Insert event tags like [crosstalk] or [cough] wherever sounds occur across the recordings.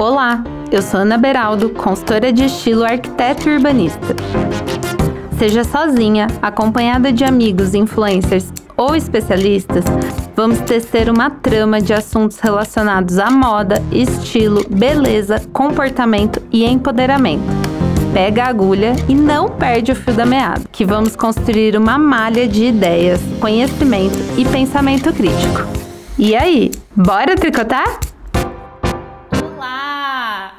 Olá, eu sou Ana Beraldo, consultora de estilo arquiteto e urbanista. Seja sozinha, acompanhada de amigos, influencers ou especialistas, vamos tecer uma trama de assuntos relacionados à moda, estilo, beleza, comportamento e empoderamento. Pega a agulha e não perde o fio da meada, que vamos construir uma malha de ideias, conhecimento e pensamento crítico. E aí, bora tricotar?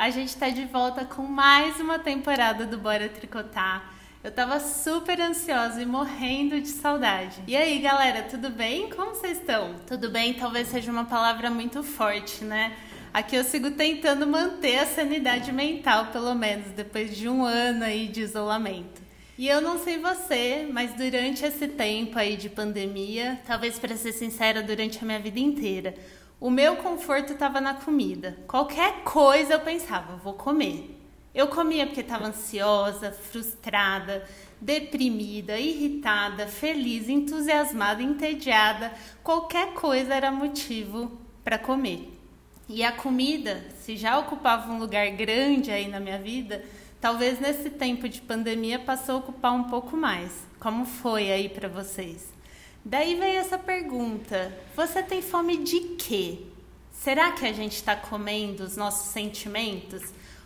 A gente está de volta com mais uma temporada do Bora Tricotar. Eu tava super ansiosa e morrendo de saudade. E aí, galera, tudo bem? Como vocês estão? Tudo bem, talvez seja uma palavra muito forte, né? Aqui eu sigo tentando manter a sanidade mental, pelo menos, depois de um ano aí de isolamento. E eu não sei você, mas durante esse tempo aí de pandemia, talvez para ser sincera, durante a minha vida inteira, o meu conforto estava na comida. Qualquer coisa eu pensava, vou comer. Eu comia porque estava ansiosa, frustrada, deprimida, irritada, feliz, entusiasmada, entediada. Qualquer coisa era motivo para comer. E a comida, se já ocupava um lugar grande aí na minha vida, talvez nesse tempo de pandemia passou a ocupar um pouco mais. Como foi aí para vocês? Daí veio essa pergunta: você tem fome de quê? Será que a gente está comendo os nossos sentimentos?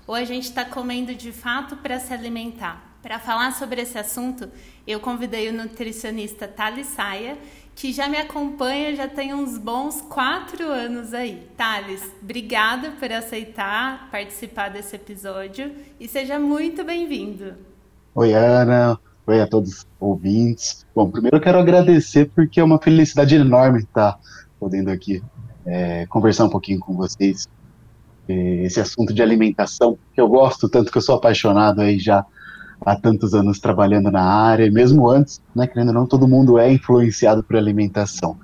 ou a gente está comendo de fato para se alimentar? Para falar sobre esse assunto, eu convidei o nutricionista Thales Saia, que já me acompanha já tem uns bons quatro anos aí. Thales, obrigada por aceitar participar desse episódio e seja muito bem-vindo. Oi, Ana. Oi a todos os ouvintes. Bom, primeiro eu quero agradecer porque é uma felicidade enorme estar podendo aqui é, conversar um pouquinho com vocês esse assunto de alimentação, que eu gosto tanto, que eu sou apaixonado aí já há tantos anos trabalhando na área, mesmo antes, né, querendo ou não, todo mundo é influenciado por alimentação.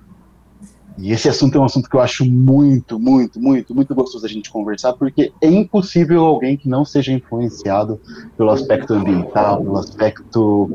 E esse assunto é um assunto que eu acho muito, muito, muito, muito gostoso a gente conversar, porque é impossível alguém que não seja influenciado pelo aspecto ambiental, pelo aspecto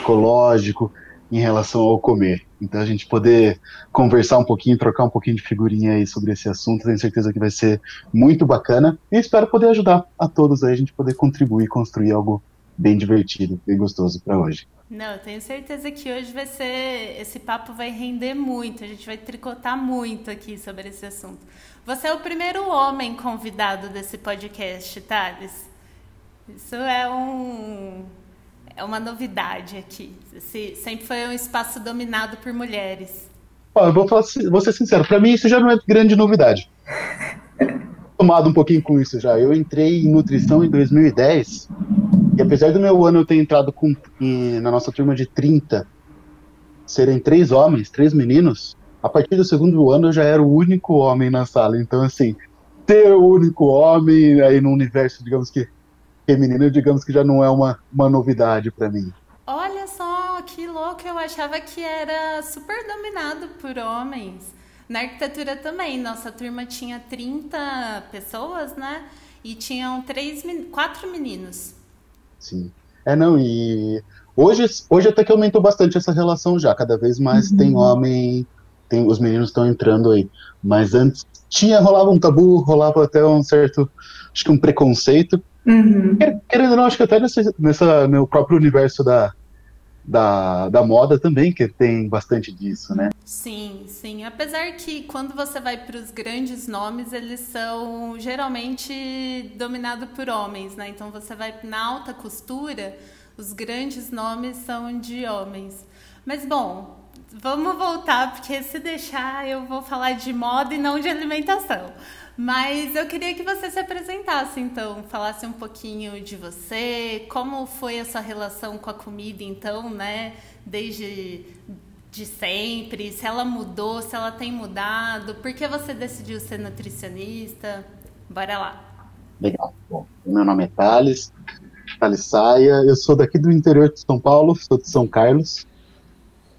ecológico, em relação ao comer. Então a gente poder conversar um pouquinho, trocar um pouquinho de figurinha aí sobre esse assunto, tenho certeza que vai ser muito bacana e espero poder ajudar a todos aí, a gente poder contribuir, construir algo bem divertido, bem gostoso para hoje. Não, eu tenho certeza que hoje vai ser. Esse papo vai render muito, a gente vai tricotar muito aqui sobre esse assunto. Você é o primeiro homem convidado desse podcast, Thales. Isso é um, é uma novidade aqui. Esse sempre foi um espaço dominado por mulheres. Ó, eu vou, falar, vou ser sincero, para mim isso já não é grande novidade. Tomado um pouquinho com isso já. Eu entrei em nutrição em 2010 e apesar do meu ano eu ter entrado com, em, na nossa turma de 30, serem três homens, três meninos, a partir do segundo ano eu já era o único homem na sala. Então, assim, ter o único homem aí no universo, digamos que feminino, digamos que já não é uma, uma novidade para mim. Olha só, que louco, eu achava que era super dominado por homens. Na arquitetura também, nossa turma tinha 30 pessoas, né? E tinham três, quatro meninos. Sim. É, não, e hoje, hoje até que aumentou bastante essa relação já, cada vez mais uhum. tem homem, tem, os meninos estão entrando aí. Mas antes tinha, rolava um tabu, rolava até um certo, acho que um preconceito, Uhum. Querendo ou não, acho que até nessa, nessa, no próprio universo da, da, da moda também, que tem bastante disso, né? Sim, sim. Apesar que quando você vai para os grandes nomes, eles são geralmente dominados por homens, né? Então você vai na alta costura, os grandes nomes são de homens. Mas bom, vamos voltar, porque se deixar eu vou falar de moda e não de alimentação. Mas eu queria que você se apresentasse, então, falasse um pouquinho de você, como foi a sua relação com a comida, então, né? Desde de sempre, se ela mudou, se ela tem mudado, por que você decidiu ser nutricionista? Bora lá. Legal. Bom, meu nome é Thales, Thales Saia, eu sou daqui do interior de São Paulo, sou de São Carlos.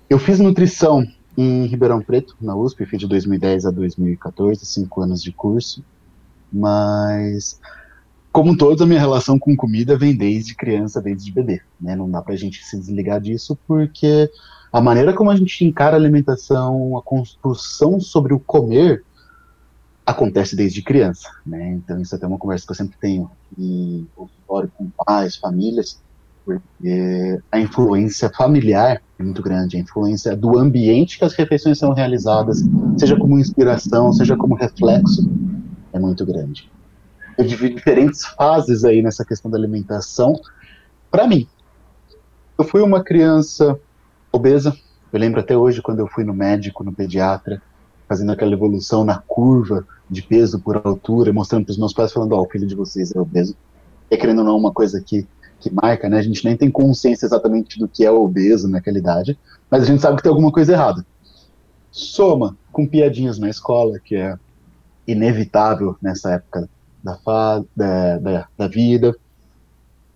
Eu fiz nutrição em Ribeirão Preto, na USP, fiz de 2010 a 2014, cinco anos de curso, mas como todos, a minha relação com comida vem desde criança, desde bebê, né? Não dá pra gente se desligar disso, porque a maneira como a gente encara a alimentação, a construção sobre o comer, acontece desde criança, né? Então isso é até uma conversa que eu sempre tenho em consultório com pais, famílias, porque a influência familiar é muito grande, a influência do ambiente que as refeições são realizadas, seja como inspiração, seja como reflexo, é muito grande. Eu divido diferentes fases aí nessa questão da alimentação. Para mim, eu fui uma criança obesa, eu lembro até hoje quando eu fui no médico, no pediatra, fazendo aquela evolução na curva de peso por altura, mostrando para os meus pais, falando: Ó, oh, o filho de vocês é obeso. É querendo ou não uma coisa que, que marca, né? A gente nem tem consciência exatamente do que é obeso naquela idade, mas a gente sabe que tem alguma coisa errada. Soma com piadinhas na escola, que é inevitável nessa época da, da, da, da vida.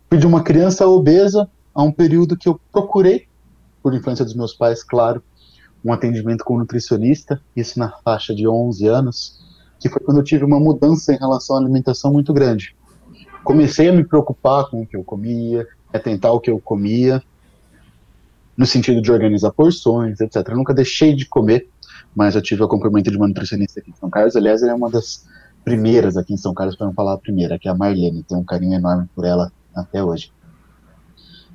Fui de uma criança obesa a um período que eu procurei por influência dos meus pais, claro, um atendimento com um nutricionista, isso na faixa de 11 anos, que foi quando eu tive uma mudança em relação à alimentação muito grande. Comecei a me preocupar com o que eu comia, a tentar o que eu comia, no sentido de organizar porções, etc. Eu nunca deixei de comer, mas eu tive o acompanhamento de uma nutricionista aqui em São Carlos. Aliás, ela é uma das primeiras aqui em São Carlos, para não falar a primeira, que é a Marlene. Tenho um carinho enorme por ela até hoje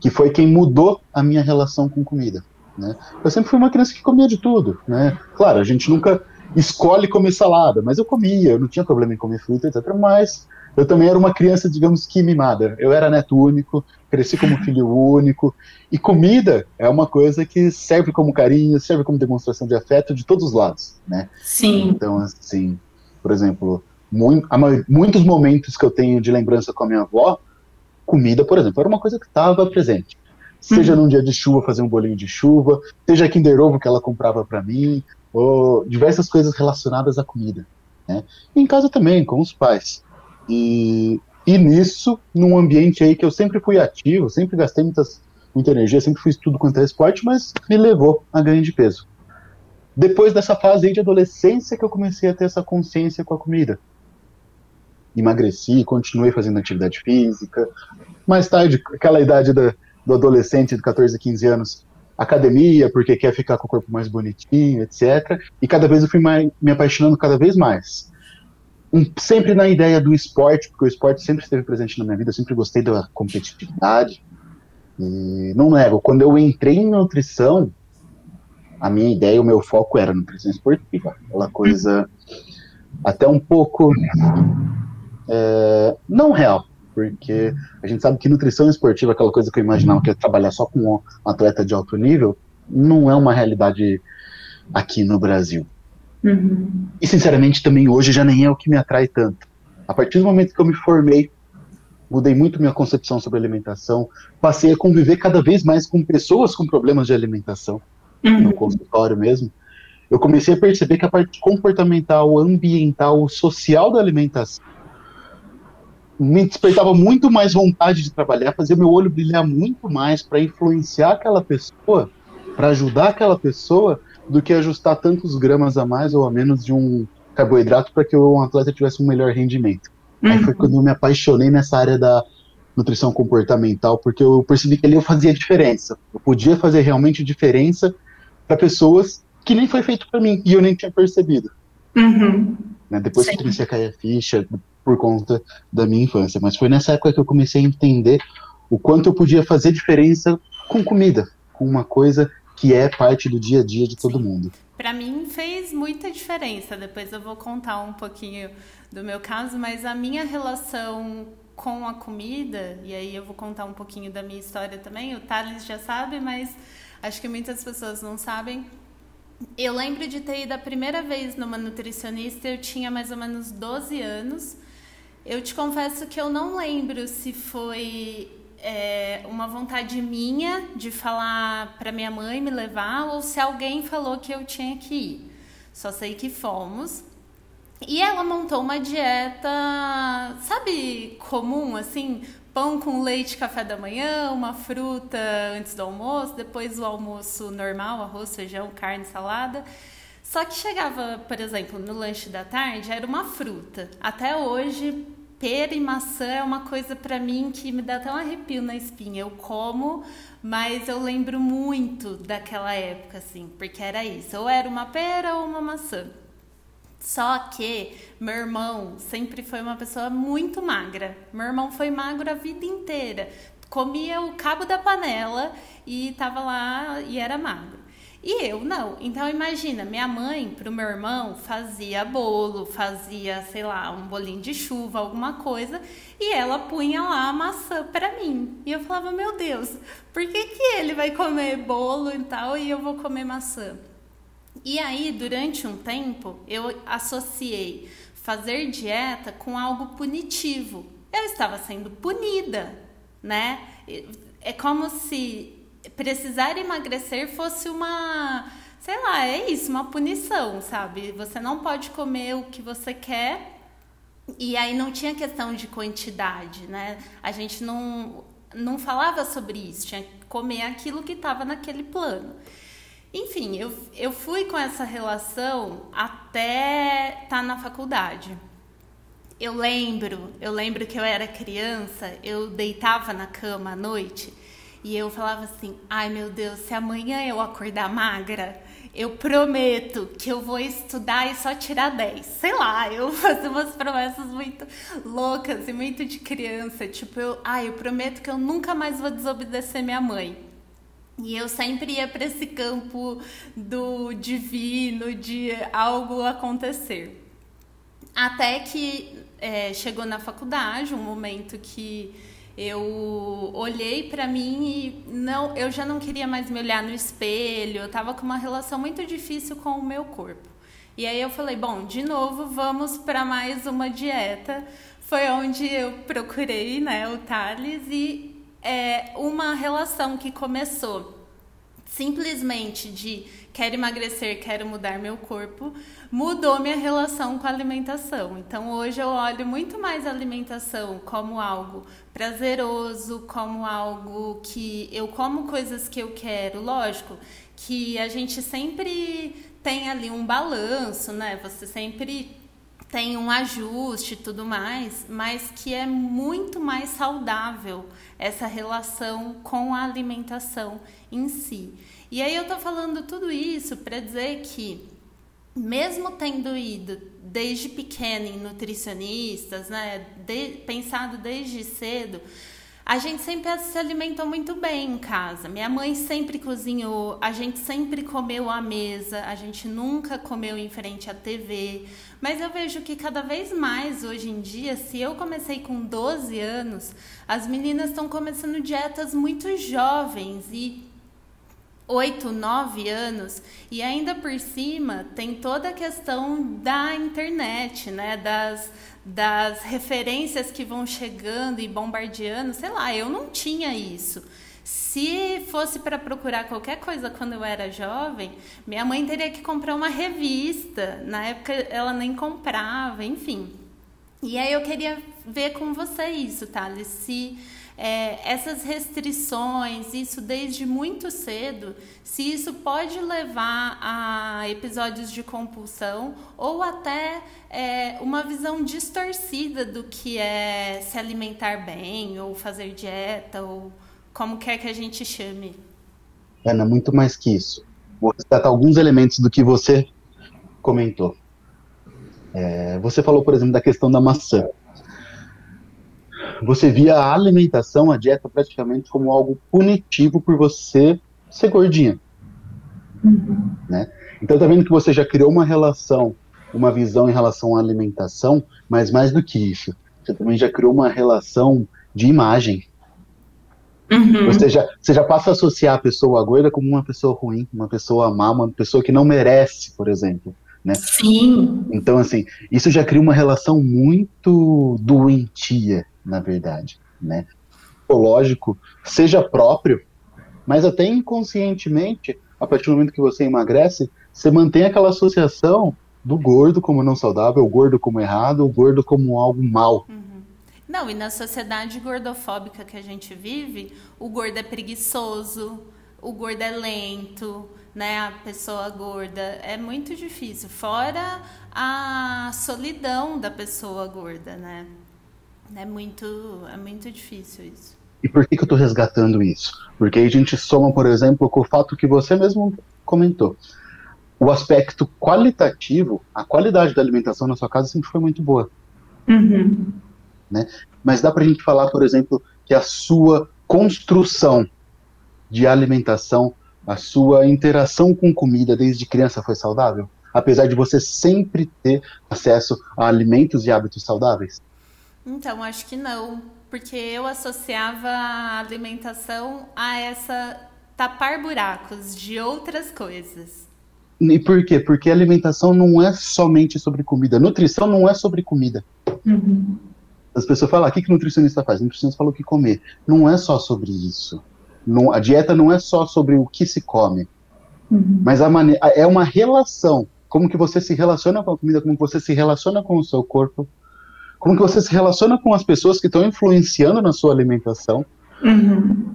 que foi quem mudou a minha relação com comida. Né? Eu sempre fui uma criança que comia de tudo, né? Claro, a gente nunca escolhe comer salada, mas eu comia, eu não tinha problema em comer fruta, etc. Mas eu também era uma criança, digamos que mimada. Eu era neto único, cresci como [laughs] filho único, e comida é uma coisa que serve como carinho, serve como demonstração de afeto de todos os lados, né? Sim. Então, assim, por exemplo, muito, muitos momentos que eu tenho de lembrança com a minha avó comida, por exemplo, era uma coisa que estava presente. Seja uhum. num dia de chuva, fazer um bolinho de chuva, seja Kinder Ovo que ela comprava para mim, ou diversas coisas relacionadas à comida. Né? E em casa também, com os pais. E, e nisso, num ambiente aí que eu sempre fui ativo, sempre gastei muitas, muita energia, sempre fiz tudo quanto é esporte, mas me levou a ganho de peso. Depois dessa fase aí de adolescência que eu comecei a ter essa consciência com a comida emagreci, continuei fazendo atividade física. Mais tarde, aquela idade da, do adolescente de 14, 15 anos, academia, porque quer ficar com o corpo mais bonitinho, etc. E cada vez eu fui mais, me apaixonando cada vez mais. Sempre na ideia do esporte, porque o esporte sempre esteve presente na minha vida, eu sempre gostei da competitividade. E não nego, quando eu entrei em nutrição, a minha ideia, o meu foco era nutrição esportiva. Aquela coisa até um pouco é, não real, porque a gente sabe que nutrição esportiva, aquela coisa que eu imaginava que ia trabalhar só com um atleta de alto nível, não é uma realidade aqui no Brasil. Uhum. E sinceramente também hoje já nem é o que me atrai tanto. A partir do momento que eu me formei, mudei muito minha concepção sobre alimentação, passei a conviver cada vez mais com pessoas com problemas de alimentação, uhum. no consultório mesmo. Eu comecei a perceber que a parte comportamental, ambiental, social da alimentação me despertava muito mais vontade de trabalhar, fazia meu olho brilhar muito mais para influenciar aquela pessoa, para ajudar aquela pessoa, do que ajustar tantos gramas a mais ou a menos de um carboidrato para que um atleta tivesse um melhor rendimento. Uhum. Aí foi uhum. quando eu me apaixonei nessa área da nutrição comportamental, porque eu percebi que ali eu fazia diferença. Eu podia fazer realmente diferença para pessoas que nem foi feito para mim e eu nem tinha percebido. Uhum. Né, depois Sim. que comecei a cair a ficha, por conta da minha infância. Mas foi nessa época que eu comecei a entender o quanto eu podia fazer diferença com comida, com uma coisa que é parte do dia a dia de todo mundo. Para mim fez muita diferença. Depois eu vou contar um pouquinho do meu caso, mas a minha relação com a comida, e aí eu vou contar um pouquinho da minha história também. O Thales já sabe, mas acho que muitas pessoas não sabem. Eu lembro de ter ido a primeira vez numa nutricionista, eu tinha mais ou menos 12 anos. Eu te confesso que eu não lembro se foi é, uma vontade minha de falar para minha mãe me levar ou se alguém falou que eu tinha que ir. Só sei que fomos. E ela montou uma dieta, sabe, comum, assim, pão com leite café da manhã, uma fruta antes do almoço, depois o almoço normal, arroz, feijão, carne, salada. Só que chegava, por exemplo, no lanche da tarde, era uma fruta. Até hoje, pera e maçã é uma coisa para mim que me dá até um arrepio na espinha. Eu como, mas eu lembro muito daquela época, assim, porque era isso. Ou era uma pera ou uma maçã. Só que meu irmão sempre foi uma pessoa muito magra. Meu irmão foi magro a vida inteira. Comia o cabo da panela e tava lá e era magro. E eu não. Então imagina, minha mãe pro meu irmão fazia bolo, fazia, sei lá, um bolinho de chuva, alguma coisa, e ela punha lá a maçã para mim. E eu falava, meu Deus, por que que ele vai comer bolo e tal e eu vou comer maçã? E aí, durante um tempo, eu associei fazer dieta com algo punitivo. Eu estava sendo punida, né? É como se precisar emagrecer fosse uma, sei lá, é isso, uma punição, sabe? Você não pode comer o que você quer. E aí não tinha questão de quantidade, né? A gente não não falava sobre isso, tinha que comer aquilo que estava naquele plano. Enfim, eu, eu fui com essa relação até estar tá na faculdade. Eu lembro, eu lembro que eu era criança, eu deitava na cama à noite e eu falava assim: ai meu Deus, se amanhã eu acordar magra, eu prometo que eu vou estudar e só tirar 10. Sei lá, eu [laughs] fazia umas promessas muito loucas e muito de criança. Tipo, eu, ai, eu prometo que eu nunca mais vou desobedecer minha mãe. E eu sempre ia para esse campo do divino, de algo acontecer. Até que é, chegou na faculdade um momento que eu olhei para mim e não, eu já não queria mais me olhar no espelho, eu estava com uma relação muito difícil com o meu corpo. E aí eu falei, bom, de novo vamos para mais uma dieta. Foi onde eu procurei, né, o Thales e é, uma relação que começou simplesmente de quero emagrecer, quero mudar meu corpo, mudou minha relação com a alimentação. Então hoje eu olho muito mais a alimentação como algo prazeroso, como algo que eu como coisas que eu quero, lógico, que a gente sempre tem ali um balanço, né? Você sempre tem um ajuste e tudo mais, mas que é muito mais saudável essa relação com a alimentação em si. E aí eu tô falando tudo isso para dizer que mesmo tendo ido desde pequena em nutricionistas, né, de, pensado desde cedo, a gente sempre se alimentou muito bem em casa. Minha mãe sempre cozinhou, a gente sempre comeu à mesa, a gente nunca comeu em frente à TV. Mas eu vejo que cada vez mais hoje em dia, se eu comecei com 12 anos, as meninas estão começando dietas muito jovens e 8, 9 anos e ainda por cima tem toda a questão da internet, né, das das referências que vão chegando e bombardeando, sei lá, eu não tinha isso. Se fosse para procurar qualquer coisa quando eu era jovem, minha mãe teria que comprar uma revista. Na época ela nem comprava, enfim. E aí eu queria ver com você isso, Thales, se é, essas restrições, isso desde muito cedo, se isso pode levar a episódios de compulsão ou até é, uma visão distorcida do que é se alimentar bem ou fazer dieta ou como quer que a gente chame. Ana, muito mais que isso. Vou resgatar alguns elementos do que você comentou. É, você falou, por exemplo, da questão da maçã você via a alimentação, a dieta praticamente como algo punitivo por você ser gordinha. Uhum. Né? Então tá vendo que você já criou uma relação, uma visão em relação à alimentação, mas mais do que isso, você também já criou uma relação de imagem. Uhum. Você, já, você já passa a associar a pessoa gorda como uma pessoa ruim, uma pessoa má, uma pessoa que não merece, por exemplo. Né? Sim. Então, assim, isso já cria uma relação muito doentia na verdade, né? Lógico, seja próprio, mas até inconscientemente, a partir do momento que você emagrece, você mantém aquela associação do gordo como não saudável, o gordo como errado, o gordo como algo mal. Uhum. Não, e na sociedade gordofóbica que a gente vive, o gordo é preguiçoso, o gordo é lento, né? A pessoa gorda é muito difícil. Fora a solidão da pessoa gorda, né? É muito, é muito difícil isso. E por que, que eu estou resgatando isso? Porque aí a gente soma, por exemplo, com o fato que você mesmo comentou. o aspecto qualitativo, a qualidade da alimentação na sua casa sempre foi muito boa. Uhum. Né? Mas dá para a gente falar, por exemplo, que a sua construção de alimentação, a sua interação com comida desde criança foi saudável? Apesar de você sempre ter acesso a alimentos e hábitos saudáveis? Então, acho que não. Porque eu associava a alimentação a essa tapar buracos de outras coisas. E por quê? Porque alimentação não é somente sobre comida. Nutrição não é sobre comida. Uhum. As pessoas falam, ah, o que, que nutricionista faz? O nutricionista fala o que comer. Não é só sobre isso. Não, a dieta não é só sobre o que se come. Uhum. Mas é uma relação. Como que você se relaciona com a comida, como você se relaciona com o seu corpo, como que você se relaciona com as pessoas que estão influenciando na sua alimentação. Uhum.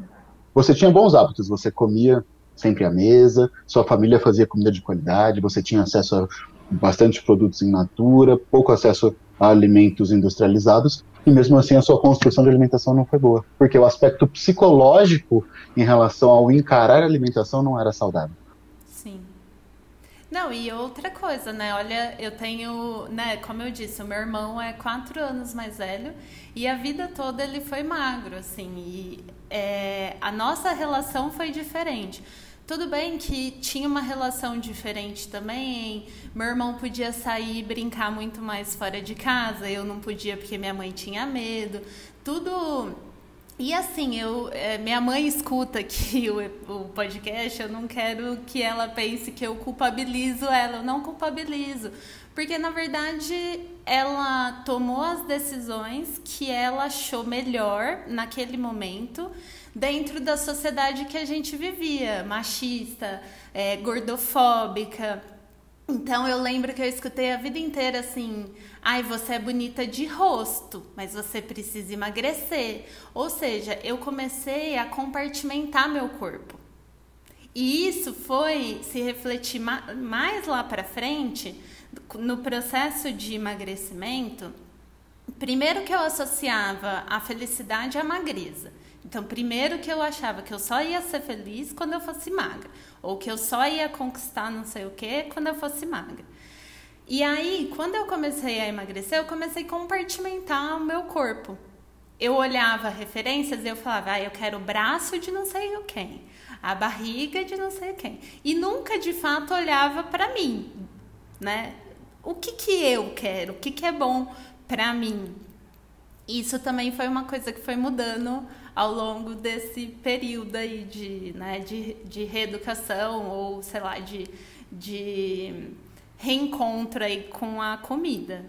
Você tinha bons hábitos, você comia sempre à mesa, sua família fazia comida de qualidade, você tinha acesso a bastante produtos em natura, pouco acesso a alimentos industrializados, e mesmo assim a sua construção de alimentação não foi boa, porque o aspecto psicológico em relação ao encarar a alimentação não era saudável. Não, e outra coisa, né? Olha, eu tenho, né, como eu disse, o meu irmão é quatro anos mais velho e a vida toda ele foi magro, assim, e é, a nossa relação foi diferente. Tudo bem que tinha uma relação diferente também. Meu irmão podia sair e brincar muito mais fora de casa, eu não podia porque minha mãe tinha medo. Tudo. E assim, eu, é, minha mãe escuta aqui [laughs] o, o podcast, eu não quero que ela pense que eu culpabilizo ela, eu não culpabilizo. Porque na verdade ela tomou as decisões que ela achou melhor naquele momento dentro da sociedade que a gente vivia, machista, é, gordofóbica. Então eu lembro que eu escutei a vida inteira assim: ai, você é bonita de rosto, mas você precisa emagrecer. Ou seja, eu comecei a compartimentar meu corpo. E isso foi se refletir mais lá para frente no processo de emagrecimento. Primeiro que eu associava a felicidade à magreza. Então, primeiro que eu achava que eu só ia ser feliz quando eu fosse magra, ou que eu só ia conquistar não sei o que quando eu fosse magra. E aí, quando eu comecei a emagrecer, eu comecei a compartimentar o meu corpo. Eu olhava referências e eu falava, ah, eu quero o braço de não sei o quem, a barriga de não sei quem. E nunca de fato olhava para mim, né? O que que eu quero? O que que é bom para mim? Isso também foi uma coisa que foi mudando ao longo desse período aí de, né, de, de reeducação ou, sei lá, de, de reencontro aí com a comida.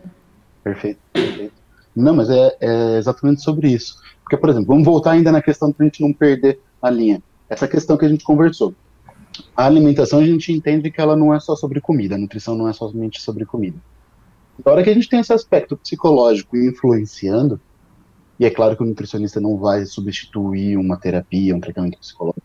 Perfeito, perfeito. Não, mas é, é exatamente sobre isso. Porque, por exemplo, vamos voltar ainda na questão para a gente não perder a linha. Essa questão que a gente conversou. A alimentação, a gente entende que ela não é só sobre comida, a nutrição não é somente sobre comida. Na hora que a gente tem esse aspecto psicológico influenciando, e é claro que o nutricionista não vai substituir uma terapia, um tratamento psicológico,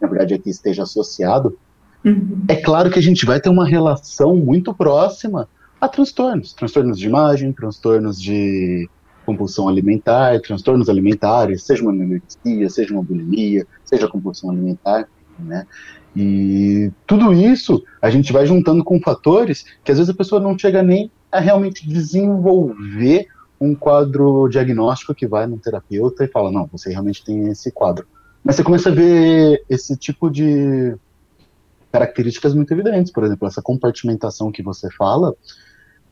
na verdade aqui esteja associado. Uhum. É claro que a gente vai ter uma relação muito próxima a transtornos, transtornos de imagem, transtornos de compulsão alimentar, transtornos alimentares, seja uma anorexia, seja uma bulimia, seja compulsão alimentar, né? E tudo isso a gente vai juntando com fatores que às vezes a pessoa não chega nem a realmente desenvolver um quadro diagnóstico que vai no terapeuta e fala, não, você realmente tem esse quadro. Mas você começa a ver esse tipo de características muito evidentes, por exemplo, essa compartimentação que você fala,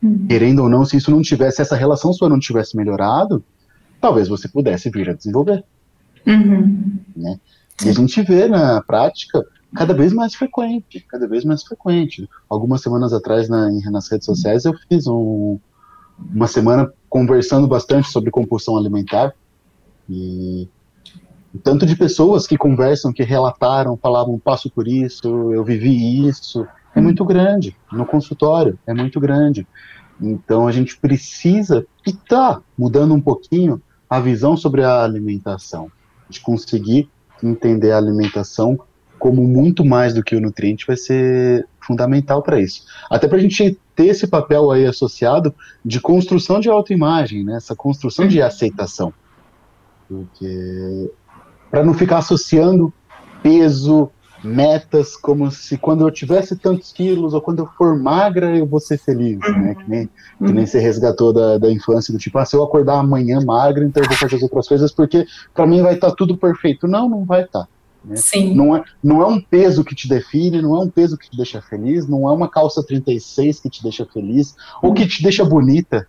uhum. querendo ou não, se isso não tivesse, essa relação sua não tivesse melhorado, talvez você pudesse vir a desenvolver. Uhum. Né? E a gente vê na prática cada vez mais frequente, cada vez mais frequente. Algumas semanas atrás na, nas redes sociais eu fiz um, uma semana conversando bastante sobre compulsão alimentar. E tanto de pessoas que conversam, que relataram, falavam, passo por isso, eu vivi isso, é muito grande no consultório, é muito grande. Então a gente precisa e tá mudando um pouquinho a visão sobre a alimentação, de conseguir entender a alimentação como muito mais do que o nutriente vai ser fundamental para isso. Até para a gente ter esse papel aí associado de construção de autoimagem, né? essa construção de aceitação. Porque para não ficar associando peso, metas como se quando eu tivesse tantos quilos ou quando eu for magra eu vou ser feliz, né? uhum. Que nem, que nem você resgatou da, da infância, do tipo, ah, se eu acordar amanhã magra, então eu vou fazer as outras coisas porque para mim vai estar tá tudo perfeito. Não, não vai estar. Tá, né? Sim. Não, é, não é um peso que te define, não é um peso que te deixa feliz, não é uma calça 36 que te deixa feliz ou que te deixa bonita.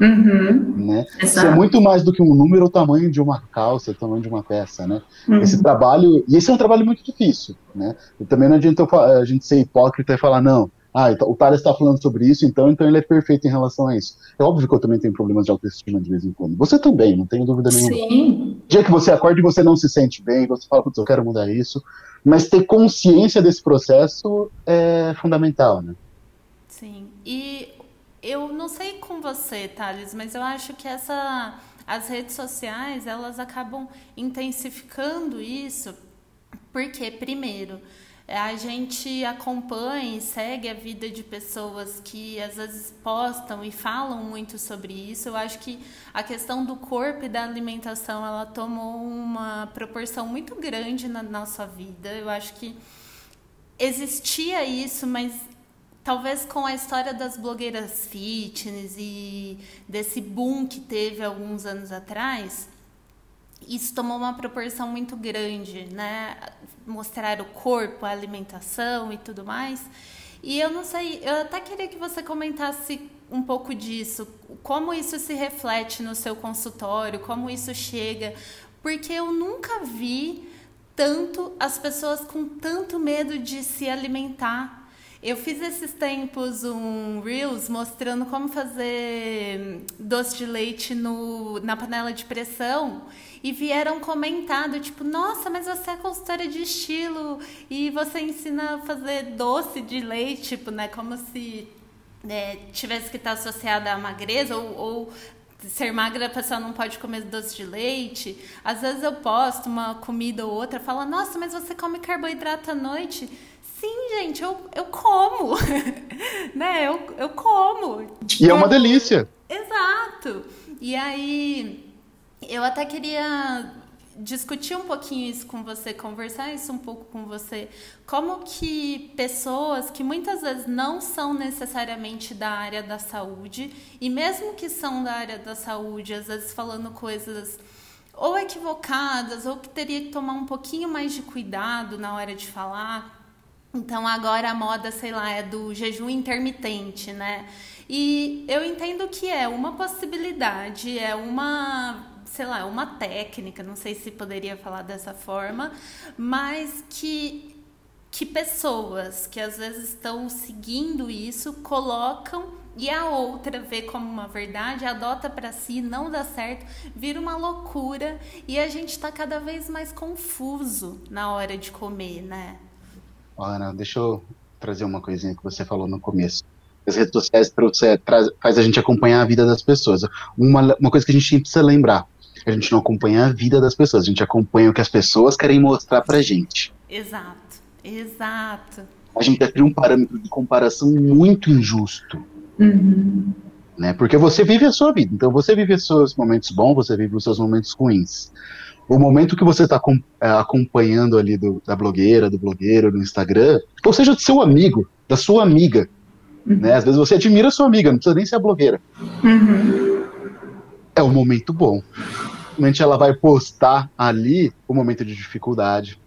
Uhum. Né? Isso é muito mais do que um número ou tamanho de uma calça, o tamanho de uma peça, né? Uhum. Esse trabalho, e esse é um trabalho muito difícil, né? E também não adianta a gente ser hipócrita e falar, não, ah, então, o Thales está falando sobre isso, então, então ele é perfeito em relação a isso. É óbvio que eu também tenho problemas de autoestima de vez em quando. Você também, não tenho dúvida nenhuma. Sim. Dia que você acorda e você não se sente bem, você fala, putz, eu quero mudar isso. Mas ter consciência desse processo é fundamental, né? Sim. E eu não sei com você, Thales, mas eu acho que essa as redes sociais, elas acabam intensificando isso, porque primeiro, a gente acompanha e segue a vida de pessoas que às vezes postam e falam muito sobre isso. Eu acho que a questão do corpo e da alimentação, ela tomou uma proporção muito grande na nossa vida. Eu acho que existia isso, mas talvez com a história das blogueiras fitness e desse boom que teve alguns anos atrás, isso tomou uma proporção muito grande, né? Mostrar o corpo, a alimentação e tudo mais. E eu não sei, eu até queria que você comentasse um pouco disso, como isso se reflete no seu consultório, como isso chega, porque eu nunca vi tanto as pessoas com tanto medo de se alimentar eu fiz esses tempos um Reels mostrando como fazer doce de leite no, na panela de pressão e vieram comentando, tipo, nossa, mas você é consultora de estilo e você ensina a fazer doce de leite, tipo, né? Como se né, tivesse que estar associada à magreza ou, ou ser magra a pessoa não pode comer doce de leite. Às vezes eu posto uma comida ou outra, fala, nossa, mas você come carboidrato à noite? Sim, gente, eu, eu como. [laughs] né? Eu, eu como. E é uma delícia. Exato. E aí, eu até queria discutir um pouquinho isso com você, conversar isso um pouco com você. Como que pessoas que muitas vezes não são necessariamente da área da saúde, e mesmo que são da área da saúde, às vezes falando coisas ou equivocadas, ou que teria que tomar um pouquinho mais de cuidado na hora de falar, então agora a moda, sei lá, é do jejum intermitente, né? E eu entendo que é uma possibilidade, é uma, sei lá, uma técnica, não sei se poderia falar dessa forma, mas que que pessoas que às vezes estão seguindo isso colocam e a outra vê como uma verdade, adota para si, não dá certo, vira uma loucura e a gente está cada vez mais confuso na hora de comer, né? Ana, deixa eu trazer uma coisinha que você falou no começo. As redes sociais trouxe, traz, faz a gente acompanhar a vida das pessoas. Uma, uma coisa que a gente precisa lembrar: a gente não acompanha a vida das pessoas, a gente acompanha o que as pessoas querem mostrar pra gente. Exato, exato. A gente cria um parâmetro de comparação muito injusto. Uhum. Né? Porque você vive a sua vida, então você vive os seus momentos bons, você vive os seus momentos ruins o momento que você está é, acompanhando ali do, da blogueira, do blogueiro, no Instagram, ou seja, do seu amigo, da sua amiga, uhum. né? Às vezes você admira a sua amiga, não precisa nem ser a blogueira. Uhum. É um momento bom. Realmente ela vai postar ali o momento de dificuldade.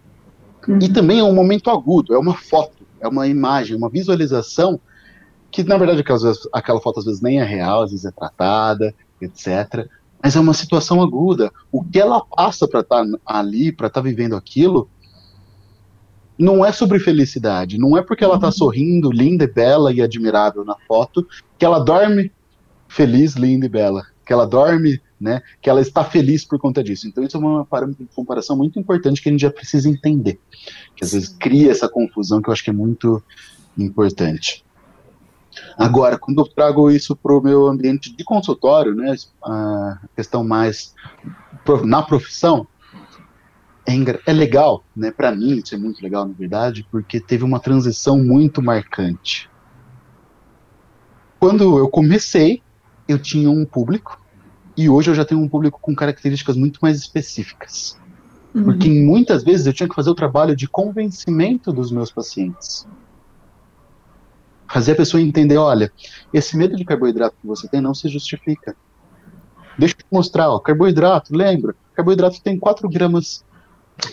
Uhum. E também é um momento agudo, é uma foto, é uma imagem, uma visualização que, na verdade, aquela, aquela foto às vezes nem é real, às vezes é tratada, etc mas é uma situação aguda. O que ela passa para estar tá ali, para estar tá vivendo aquilo, não é sobre felicidade. Não é porque ela está uhum. sorrindo, linda e bela e admirável na foto, que ela dorme feliz, linda e bela. Que ela dorme, né? Que ela está feliz por conta disso. Então, isso é uma parâmetro de comparação muito importante que a gente já precisa entender. Que às vezes cria essa confusão que eu acho que é muito importante. Agora, quando eu trago isso para o meu ambiente de consultório, né, a questão mais na profissão, é, é legal, né, para mim isso é muito legal, na verdade, porque teve uma transição muito marcante. Quando eu comecei, eu tinha um público, e hoje eu já tenho um público com características muito mais específicas. Uhum. Porque muitas vezes eu tinha que fazer o trabalho de convencimento dos meus pacientes. Fazer a pessoa entender, olha, esse medo de carboidrato que você tem não se justifica. Deixa eu te mostrar, ó, carboidrato, lembra? Carboidrato tem 4 gramas,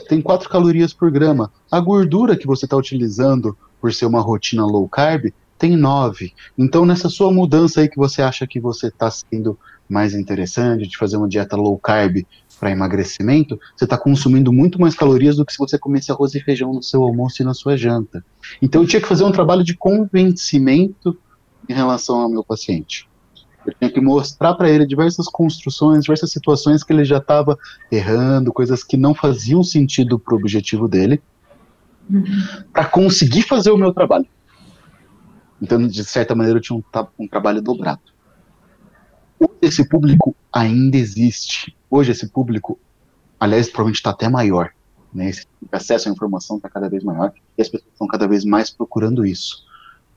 tem 4 calorias por grama. A gordura que você está utilizando por ser uma rotina low carb tem 9. Então, nessa sua mudança aí que você acha que você está sendo mais interessante, de fazer uma dieta low carb para emagrecimento, você está consumindo muito mais calorias do que se você comesse arroz e feijão no seu almoço e na sua janta. Então, eu tinha que fazer um trabalho de convencimento em relação ao meu paciente. Eu tinha que mostrar para ele diversas construções, diversas situações que ele já estava errando, coisas que não faziam sentido para o objetivo dele, uhum. para conseguir fazer o meu trabalho. Então, de certa maneira, eu tinha um, um trabalho dobrado. Hoje esse público ainda existe. Hoje esse público, aliás, provavelmente está até maior. Né? Esse acesso à informação está cada vez maior e as pessoas estão cada vez mais procurando isso.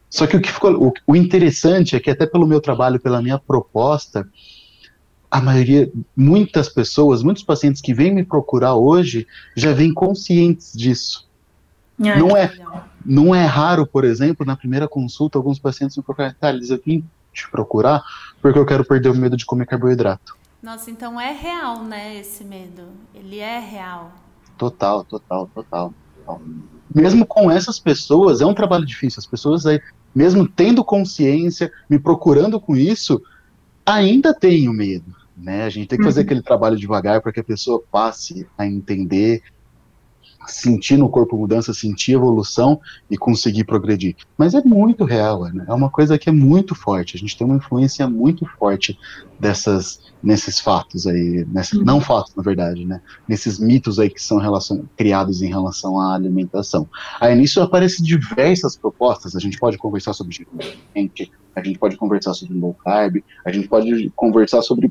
Só que o que ficou, o, o interessante é que até pelo meu trabalho, pela minha proposta, a maioria, muitas pessoas, muitos pacientes que vêm me procurar hoje já vêm conscientes disso. Ai, não é, não é raro, por exemplo, na primeira consulta, alguns pacientes me procuram, Thales, eu vim te procurar porque eu quero perder o medo de comer carboidrato. Nossa, então é real, né, esse medo? Ele é real. Total, total, total. total. Mesmo com essas pessoas, é um trabalho difícil. As pessoas aí mesmo tendo consciência, me procurando com isso, ainda tenho medo. Né? A gente tem que fazer uhum. aquele trabalho devagar para que a pessoa passe a entender sentir no corpo mudança, sentir evolução e conseguir progredir. Mas é muito real, né? é uma coisa que é muito forte. A gente tem uma influência muito forte dessas nesses fatos aí, nessa, uhum. não fatos na verdade, né? Nesses mitos aí que são relacion, criados em relação à alimentação. Aí nisso aparecem diversas propostas. A gente pode conversar sobre gente, a gente pode conversar sobre low carb, a gente pode conversar sobre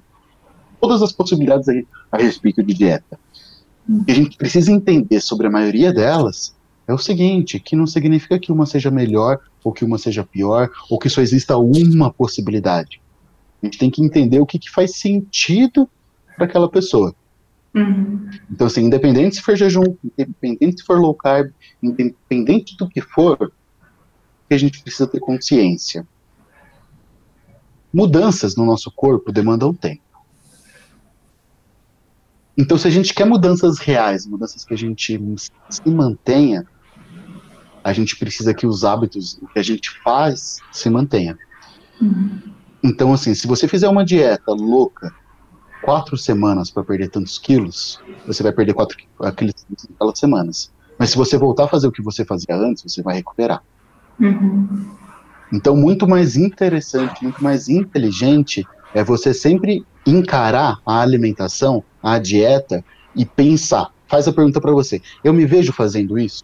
todas as possibilidades aí a respeito de dieta. O que a gente precisa entender sobre a maioria delas é o seguinte, que não significa que uma seja melhor ou que uma seja pior, ou que só exista uma possibilidade. A gente tem que entender o que, que faz sentido para aquela pessoa. Uhum. Então, assim, independente se for jejum, independente se for low carb, independente do que for, a gente precisa ter consciência. Mudanças no nosso corpo demandam tempo. Então, se a gente quer mudanças reais, mudanças que a gente se mantenha, a gente precisa que os hábitos que a gente faz se mantenha. Uhum. Então, assim, se você fizer uma dieta louca, quatro semanas para perder tantos quilos, você vai perder quatro aqueles aquelas semanas. Mas se você voltar a fazer o que você fazia antes, você vai recuperar. Uhum. Então, muito mais interessante, muito mais inteligente é você sempre encarar a alimentação, a dieta e pensar. Faz a pergunta para você: eu me vejo fazendo isso?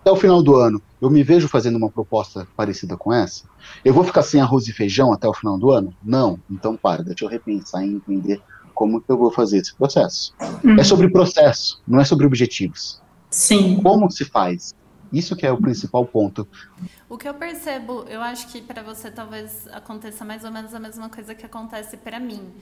Até o final do ano, eu me vejo fazendo uma proposta parecida com essa? Eu vou ficar sem arroz e feijão até o final do ano? Não. Então, para, deixa eu repensar e entender como que eu vou fazer esse processo. Uhum. É sobre processo, não é sobre objetivos. Sim. Como se faz? Isso que é o principal ponto. O que eu percebo, eu acho que para você talvez aconteça mais ou menos a mesma coisa que acontece para mim.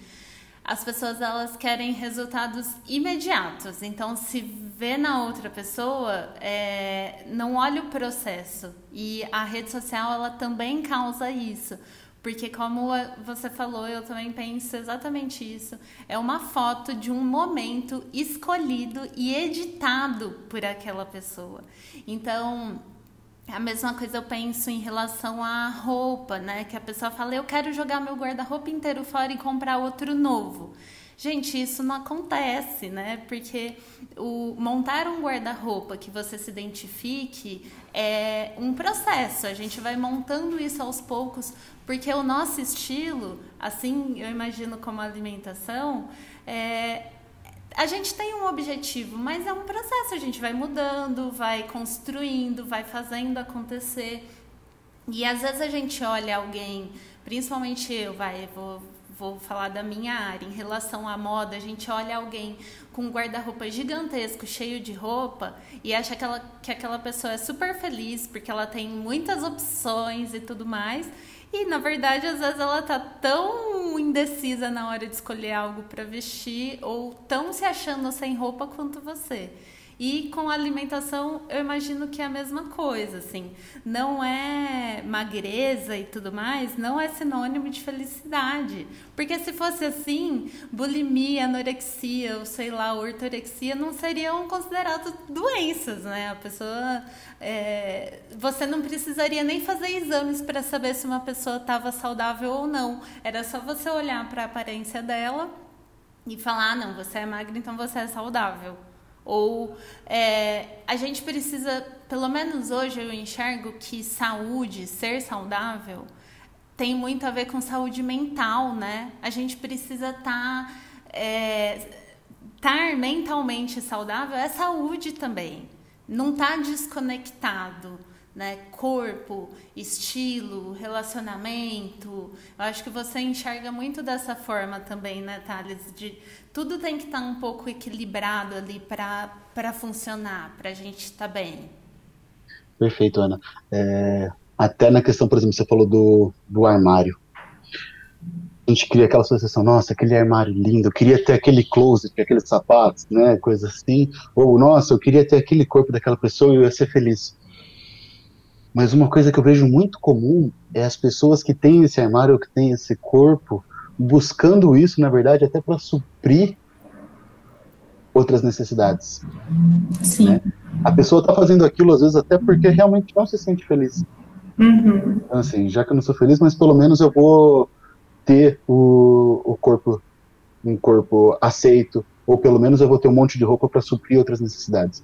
As pessoas elas querem resultados imediatos. Então, se vê na outra pessoa, é, não olha o processo. E a rede social ela também causa isso. Porque, como você falou, eu também penso exatamente isso. É uma foto de um momento escolhido e editado por aquela pessoa. Então, a mesma coisa eu penso em relação à roupa, né? Que a pessoa fala, eu quero jogar meu guarda-roupa inteiro fora e comprar outro novo. Gente, isso não acontece, né? Porque o montar um guarda-roupa que você se identifique é um processo. A gente vai montando isso aos poucos, porque o nosso estilo, assim eu imagino como alimentação, é, a gente tem um objetivo, mas é um processo. A gente vai mudando, vai construindo, vai fazendo acontecer. E às vezes a gente olha alguém, principalmente eu, vai, vou vou falar da minha área, em relação à moda, a gente olha alguém com um guarda-roupa gigantesco, cheio de roupa, e acha que, ela, que aquela pessoa é super feliz porque ela tem muitas opções e tudo mais. E na verdade, às vezes ela tá tão indecisa na hora de escolher algo para vestir ou tão se achando sem roupa quanto você. E com a alimentação, eu imagino que é a mesma coisa, assim. Não é magreza e tudo mais, não é sinônimo de felicidade. Porque se fosse assim, bulimia, anorexia, ou sei lá, ortorexia não seriam considerados doenças, né? A pessoa. É... você não precisaria nem fazer exames para saber se uma pessoa estava saudável ou não. Era só você olhar para a aparência dela e falar: ah, não, você é magra, então você é saudável. Ou é, a gente precisa, pelo menos hoje eu enxergo que saúde, ser saudável, tem muito a ver com saúde mental, né? A gente precisa estar. Tá, é, estar mentalmente saudável é saúde também. Não tá desconectado né? Corpo, estilo, relacionamento. Eu acho que você enxerga muito dessa forma também, né, Thales? De tudo tem que estar tá um pouco equilibrado ali para funcionar, para a gente estar tá bem. Perfeito, Ana. É, até na questão, por exemplo, você falou do, do armário. A gente cria aquela sensação, nossa, aquele armário lindo, eu queria ter aquele closet, aqueles sapatos, né, coisa assim. Ou, nossa, eu queria ter aquele corpo daquela pessoa e eu ia ser feliz. Mas uma coisa que eu vejo muito comum é as pessoas que têm esse armário, que têm esse corpo, buscando isso, na verdade, até para suprir outras necessidades. Sim. Né? A pessoa está fazendo aquilo, às vezes, até porque realmente não se sente feliz. Uhum. Então, assim, já que eu não sou feliz, mas pelo menos eu vou ter o, o corpo, um corpo aceito, ou pelo menos eu vou ter um monte de roupa para suprir outras necessidades.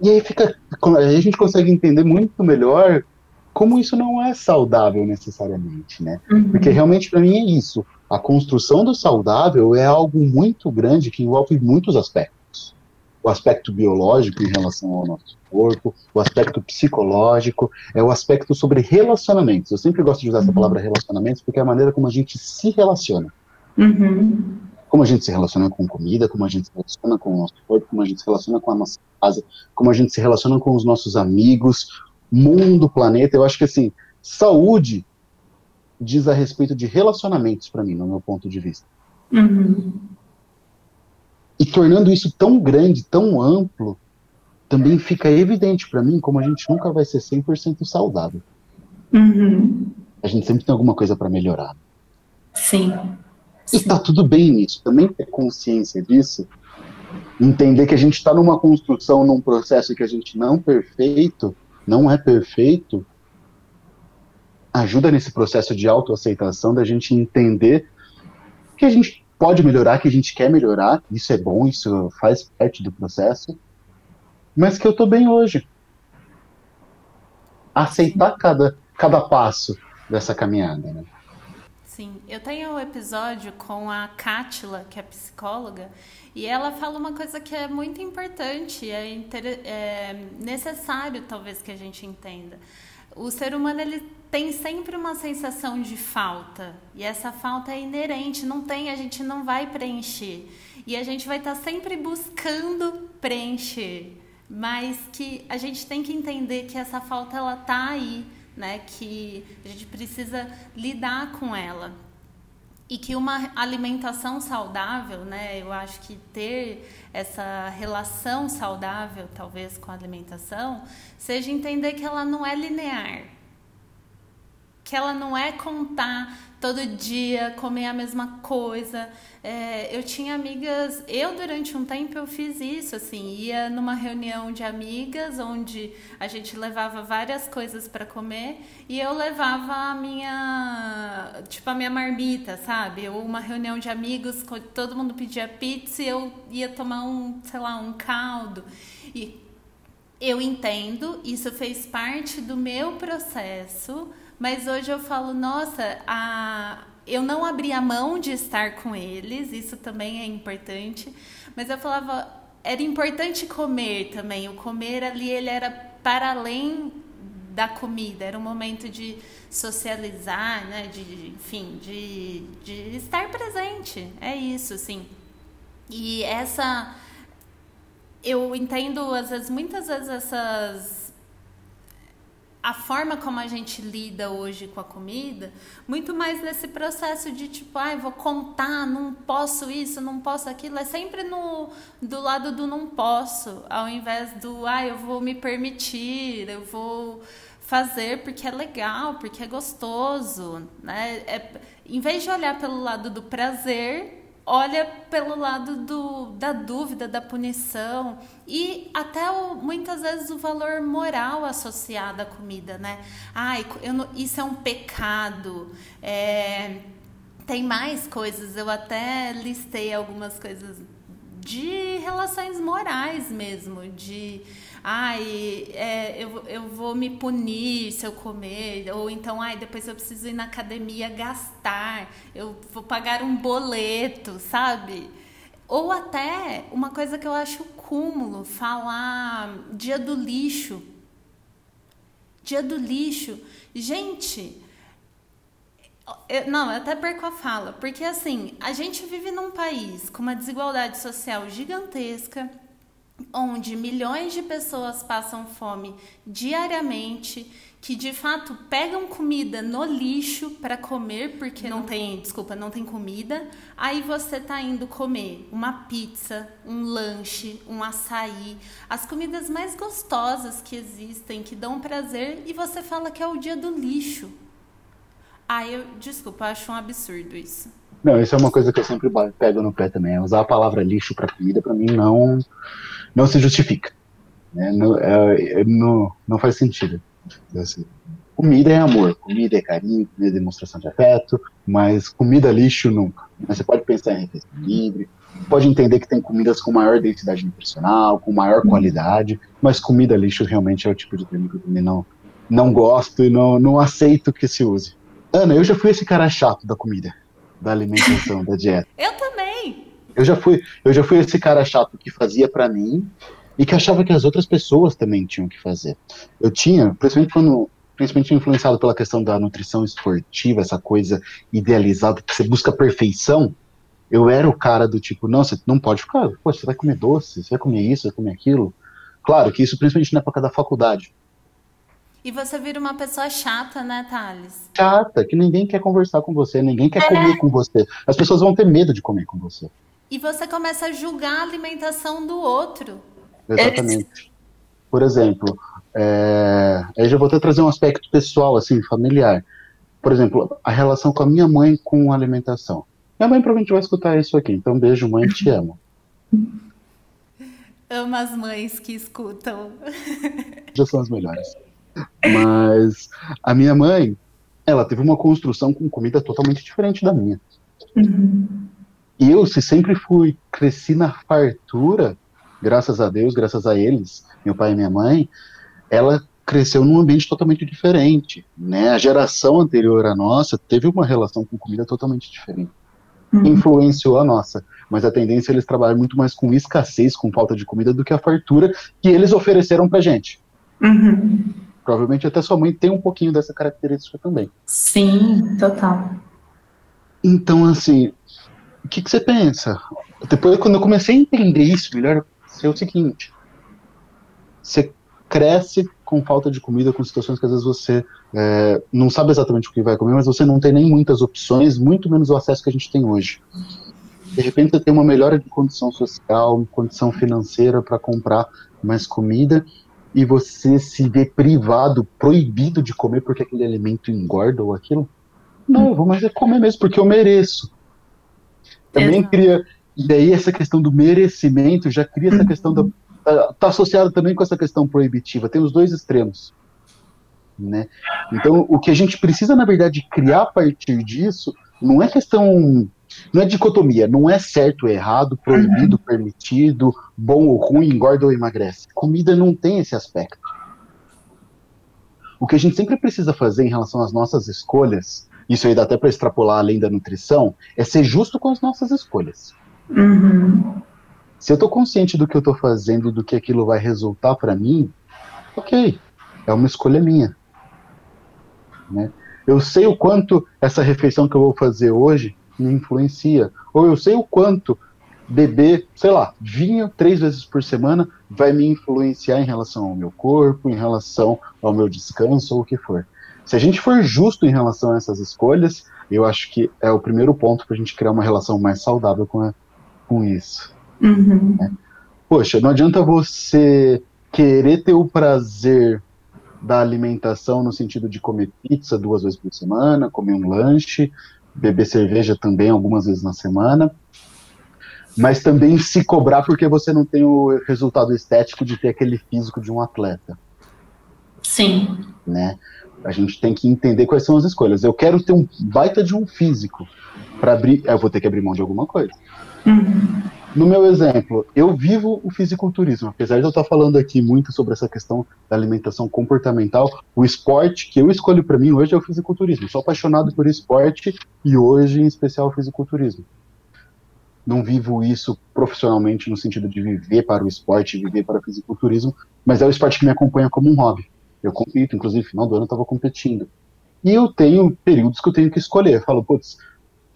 E aí fica. Aí a gente consegue entender muito melhor como isso não é saudável necessariamente, né? Uhum. Porque realmente para mim é isso. A construção do saudável é algo muito grande que envolve muitos aspectos. O aspecto biológico em relação ao nosso corpo, o aspecto psicológico, é o aspecto sobre relacionamentos. Eu sempre gosto de usar essa uhum. palavra relacionamentos porque é a maneira como a gente se relaciona. Uhum como a gente se relaciona com comida, como a gente se relaciona com o nosso corpo, como a gente se relaciona com a nossa casa, como a gente se relaciona com os nossos amigos, mundo, planeta. Eu acho que assim, saúde diz a respeito de relacionamentos para mim, no meu ponto de vista. Uhum. E tornando isso tão grande, tão amplo, também fica evidente para mim como a gente nunca vai ser 100% saudável. Uhum. A gente sempre tem alguma coisa para melhorar. Sim. E tá tudo bem nisso, também ter consciência disso, entender que a gente está numa construção, num processo que a gente não perfeito, não é perfeito, ajuda nesse processo de autoaceitação da gente entender que a gente pode melhorar, que a gente quer melhorar, isso é bom, isso faz parte do processo, mas que eu tô bem hoje. Aceitar cada, cada passo dessa caminhada, né? Sim, eu tenho um episódio com a Cátila, que é psicóloga, e ela fala uma coisa que é muito importante, é, é necessário talvez que a gente entenda. O ser humano ele tem sempre uma sensação de falta, e essa falta é inerente, não tem, a gente não vai preencher. E a gente vai estar sempre buscando preencher, mas que a gente tem que entender que essa falta ela tá aí né, que a gente precisa lidar com ela. E que uma alimentação saudável, né, eu acho que ter essa relação saudável, talvez, com a alimentação, seja entender que ela não é linear. Que ela não é contar todo dia, comer a mesma coisa. É, eu tinha amigas, eu durante um tempo eu fiz isso, assim, ia numa reunião de amigas onde a gente levava várias coisas para comer e eu levava a minha, tipo a minha marmita, sabe? Ou uma reunião de amigos, todo mundo pedia pizza e eu ia tomar um, sei lá, um caldo. E eu entendo, isso fez parte do meu processo mas hoje eu falo, nossa, a, eu não abri a mão de estar com eles, isso também é importante. Mas eu falava, era importante comer também. O comer ali, ele era para além da comida, era um momento de socializar, né? De, enfim, de, de estar presente. É isso, assim. E essa eu entendo às vezes muitas vezes essas a forma como a gente lida hoje com a comida, muito mais nesse processo de tipo, ai, ah, vou contar, não posso isso, não posso aquilo, é sempre no do lado do não posso, ao invés do, ah, eu vou me permitir, eu vou fazer porque é legal, porque é gostoso, né? É, em vez de olhar pelo lado do prazer, olha pelo lado do, da dúvida, da punição e até o, muitas vezes o valor moral associado à comida, né? Ai, não, isso é um pecado. É, tem mais coisas, eu até listei algumas coisas de relações morais mesmo, de ai, é, eu, eu vou me punir se eu comer, ou então, ai, depois eu preciso ir na academia gastar, eu vou pagar um boleto, sabe? Ou até uma coisa que eu acho cúmulo, falar dia do lixo. Dia do lixo. Gente, eu, não, eu até perco a fala, porque assim, a gente vive num país com uma desigualdade social gigantesca, onde milhões de pessoas passam fome diariamente, que de fato pegam comida no lixo para comer porque não tem, desculpa, não tem comida. Aí você tá indo comer uma pizza, um lanche, um açaí, as comidas mais gostosas que existem, que dão prazer e você fala que é o dia do lixo. Aí eu, desculpa, acho um absurdo isso. Não, isso é uma coisa que eu sempre pego no pé também. Usar a palavra lixo para comida para mim não não se justifica. Né? Não, é, é, não, não faz sentido. Assim, comida é amor, comida é carinho, comida é demonstração de afeto, mas comida lixo nunca. Você pode pensar em refeição livre, pode entender que tem comidas com maior densidade nutricional, com maior qualidade, mas comida lixo realmente é o tipo de termo que eu também não, não gosto e não, não aceito que se use. Ana, eu já fui esse cara chato da comida, da alimentação, da dieta. Eu também. Eu já fui, eu já fui esse cara chato que fazia para mim e que achava que as outras pessoas também tinham que fazer. Eu tinha, principalmente quando principalmente influenciado pela questão da nutrição esportiva, essa coisa idealizada que você busca perfeição, eu era o cara do tipo, não, você não pode ficar, pô, você vai comer doce, você vai comer isso, vai comer aquilo. Claro que isso principalmente na época da faculdade. E você vira uma pessoa chata, né, Thales? Chata, que ninguém quer conversar com você, ninguém quer é. comer com você. As pessoas vão ter medo de comer com você. E você começa a julgar a alimentação do outro. Exatamente. Por exemplo, é... aí já vou até trazer um aspecto pessoal, assim, familiar. Por exemplo, a relação com a minha mãe com a alimentação. Minha mãe provavelmente vai escutar isso aqui, então beijo, mãe, te amo. Amo as mães que escutam. Já são as melhores. Mas a minha mãe, ela teve uma construção com comida totalmente diferente da minha. Uhum. E eu, se sempre fui, cresci na fartura, graças a Deus, graças a eles, meu pai e minha mãe, ela cresceu num ambiente totalmente diferente, né? A geração anterior à nossa teve uma relação com comida totalmente diferente. Uhum. Influenciou a nossa, mas a tendência é eles trabalham muito mais com escassez, com falta de comida, do que a fartura que eles ofereceram pra gente. Uhum. Provavelmente até sua mãe tem um pouquinho dessa característica também. Sim, total. Então, assim, o que, que você pensa? Depois, quando eu comecei a entender isso melhor, é o seguinte: você cresce com falta de comida, com situações que às vezes você é, não sabe exatamente o que vai comer, mas você não tem nem muitas opções, muito menos o acesso que a gente tem hoje. De repente você tem uma melhora de condição social, condição financeira para comprar mais comida e você se vê privado, proibido de comer porque aquele alimento engorda ou aquilo. Não, eu vou mais é comer mesmo porque eu mereço. Também Exato. cria. E daí essa questão do merecimento já cria essa questão da. Está tá associado também com essa questão proibitiva. Tem os dois extremos. Né? Então, o que a gente precisa, na verdade, criar a partir disso não é questão. Não é dicotomia, não é certo ou errado, proibido, uhum. permitido, bom ou ruim, engorda ou emagrece. Comida não tem esse aspecto. O que a gente sempre precisa fazer em relação às nossas escolhas isso aí dá até para extrapolar além da nutrição, é ser justo com as nossas escolhas. Uhum. Se eu estou consciente do que eu estou fazendo e do que aquilo vai resultar para mim, ok, é uma escolha minha. Né? Eu sei o quanto essa refeição que eu vou fazer hoje me influencia, ou eu sei o quanto beber, sei lá, vinho três vezes por semana vai me influenciar em relação ao meu corpo, em relação ao meu descanso ou o que for. Se a gente for justo em relação a essas escolhas, eu acho que é o primeiro ponto para a gente criar uma relação mais saudável com, a, com isso. Uhum. Né? Poxa, não adianta você querer ter o prazer da alimentação no sentido de comer pizza duas vezes por semana, comer um lanche, beber cerveja também algumas vezes na semana, mas também se cobrar porque você não tem o resultado estético de ter aquele físico de um atleta. Sim. Né? A gente tem que entender quais são as escolhas. Eu quero ter um baita de um físico para abrir, eu vou ter que abrir mão de alguma coisa. Uhum. No meu exemplo, eu vivo o fisiculturismo, apesar de eu estar falando aqui muito sobre essa questão da alimentação comportamental, o esporte que eu escolho para mim hoje é o fisiculturismo. Sou apaixonado por esporte e hoje, em especial, o fisiculturismo não vivo isso profissionalmente no sentido de viver para o esporte, viver para o fisiculturismo, mas é o esporte que me acompanha como um hobby. Eu compito, inclusive, no final do ano eu estava competindo. E eu tenho períodos que eu tenho que escolher. Eu falo, putz,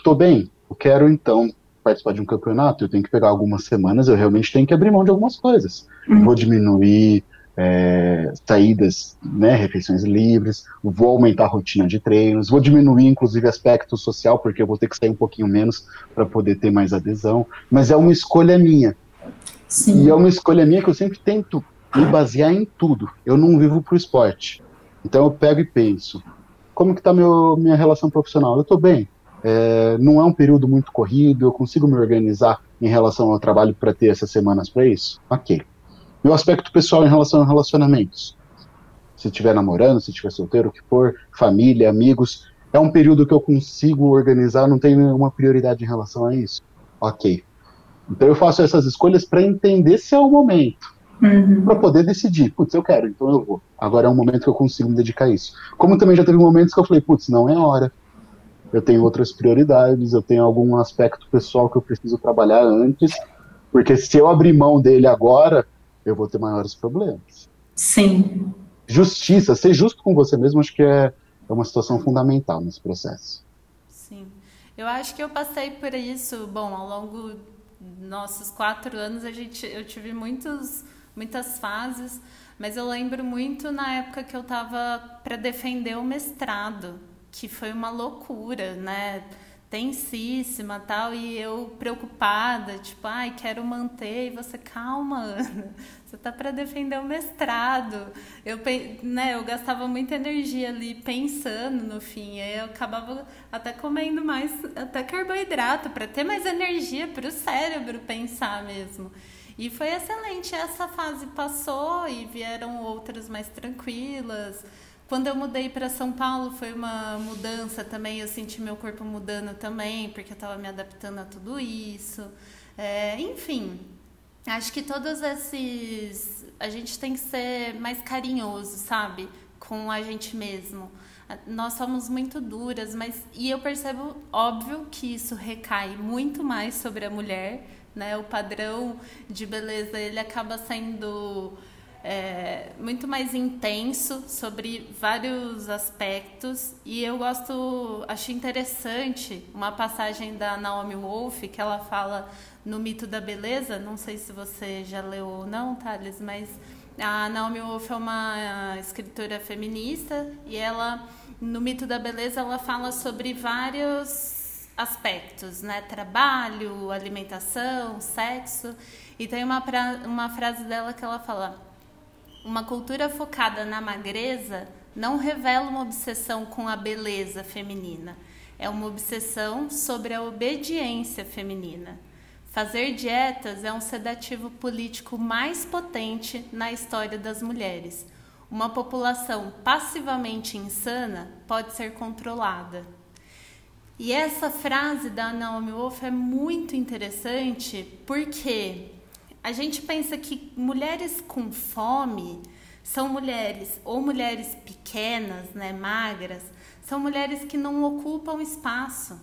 tô bem, eu quero então participar de um campeonato, eu tenho que pegar algumas semanas, eu realmente tenho que abrir mão de algumas coisas. Uhum. Vou diminuir é, saídas, né, refeições livres, vou aumentar a rotina de treinos, vou diminuir inclusive aspecto social, porque eu vou ter que sair um pouquinho menos para poder ter mais adesão, mas é uma escolha minha. Sim. E é uma escolha minha que eu sempre tento me basear em tudo. Eu não vivo para o esporte. Então eu pego e penso, como que está minha relação profissional? Eu estou bem. É, não é um período muito corrido, eu consigo me organizar em relação ao trabalho para ter essas semanas para isso? Ok. Meu aspecto pessoal em relação a relacionamentos. Se estiver namorando, se estiver solteiro, o que for, família, amigos, é um período que eu consigo organizar, não tenho nenhuma prioridade em relação a isso. Ok. Então eu faço essas escolhas para entender se é o momento. Uhum. Para poder decidir, putz, eu quero, então eu vou. Agora é um momento que eu consigo me dedicar a isso. Como também já teve momentos que eu falei, putz, não é hora. Eu tenho outras prioridades, eu tenho algum aspecto pessoal que eu preciso trabalhar antes, porque se eu abrir mão dele agora, eu vou ter maiores problemas. Sim. Justiça, ser justo com você mesmo, acho que é, é uma situação fundamental nesse processo. Sim. Eu acho que eu passei por isso, bom, ao longo dos nossos quatro anos, a gente, eu tive muitos, muitas fases, mas eu lembro muito na época que eu estava para defender o mestrado, que foi uma loucura, né? tensíssima tal, e eu preocupada, tipo, ai, quero manter, e você, calma, Ana, você tá para defender o mestrado. Eu, né, eu gastava muita energia ali pensando no fim, aí eu acabava até comendo mais, até carboidrato, para ter mais energia para o cérebro pensar mesmo. E foi excelente, essa fase passou e vieram outras mais tranquilas, quando eu mudei para São Paulo foi uma mudança também, eu senti meu corpo mudando também, porque eu estava me adaptando a tudo isso. É, enfim, acho que todos esses. A gente tem que ser mais carinhoso, sabe? Com a gente mesmo. Nós somos muito duras, mas. E eu percebo, óbvio, que isso recai muito mais sobre a mulher, né? O padrão de beleza ele acaba sendo é, muito mais intenso sobre vários aspectos e eu gosto, acho interessante uma passagem da Naomi Wolf que ela fala no mito da beleza, não sei se você já leu ou não, Thales, mas a Naomi Wolf é uma escritora feminista e ela no mito da beleza ela fala sobre vários aspectos, né? Trabalho, alimentação, sexo. E tem uma, uma frase dela que ela fala: uma cultura focada na magreza não revela uma obsessão com a beleza feminina, é uma obsessão sobre a obediência feminina. Fazer dietas é um sedativo político mais potente na história das mulheres. Uma população passivamente insana pode ser controlada. E essa frase da Naomi Wolf é muito interessante porque a gente pensa que mulheres com fome são mulheres ou mulheres pequenas, né, magras, são mulheres que não ocupam espaço.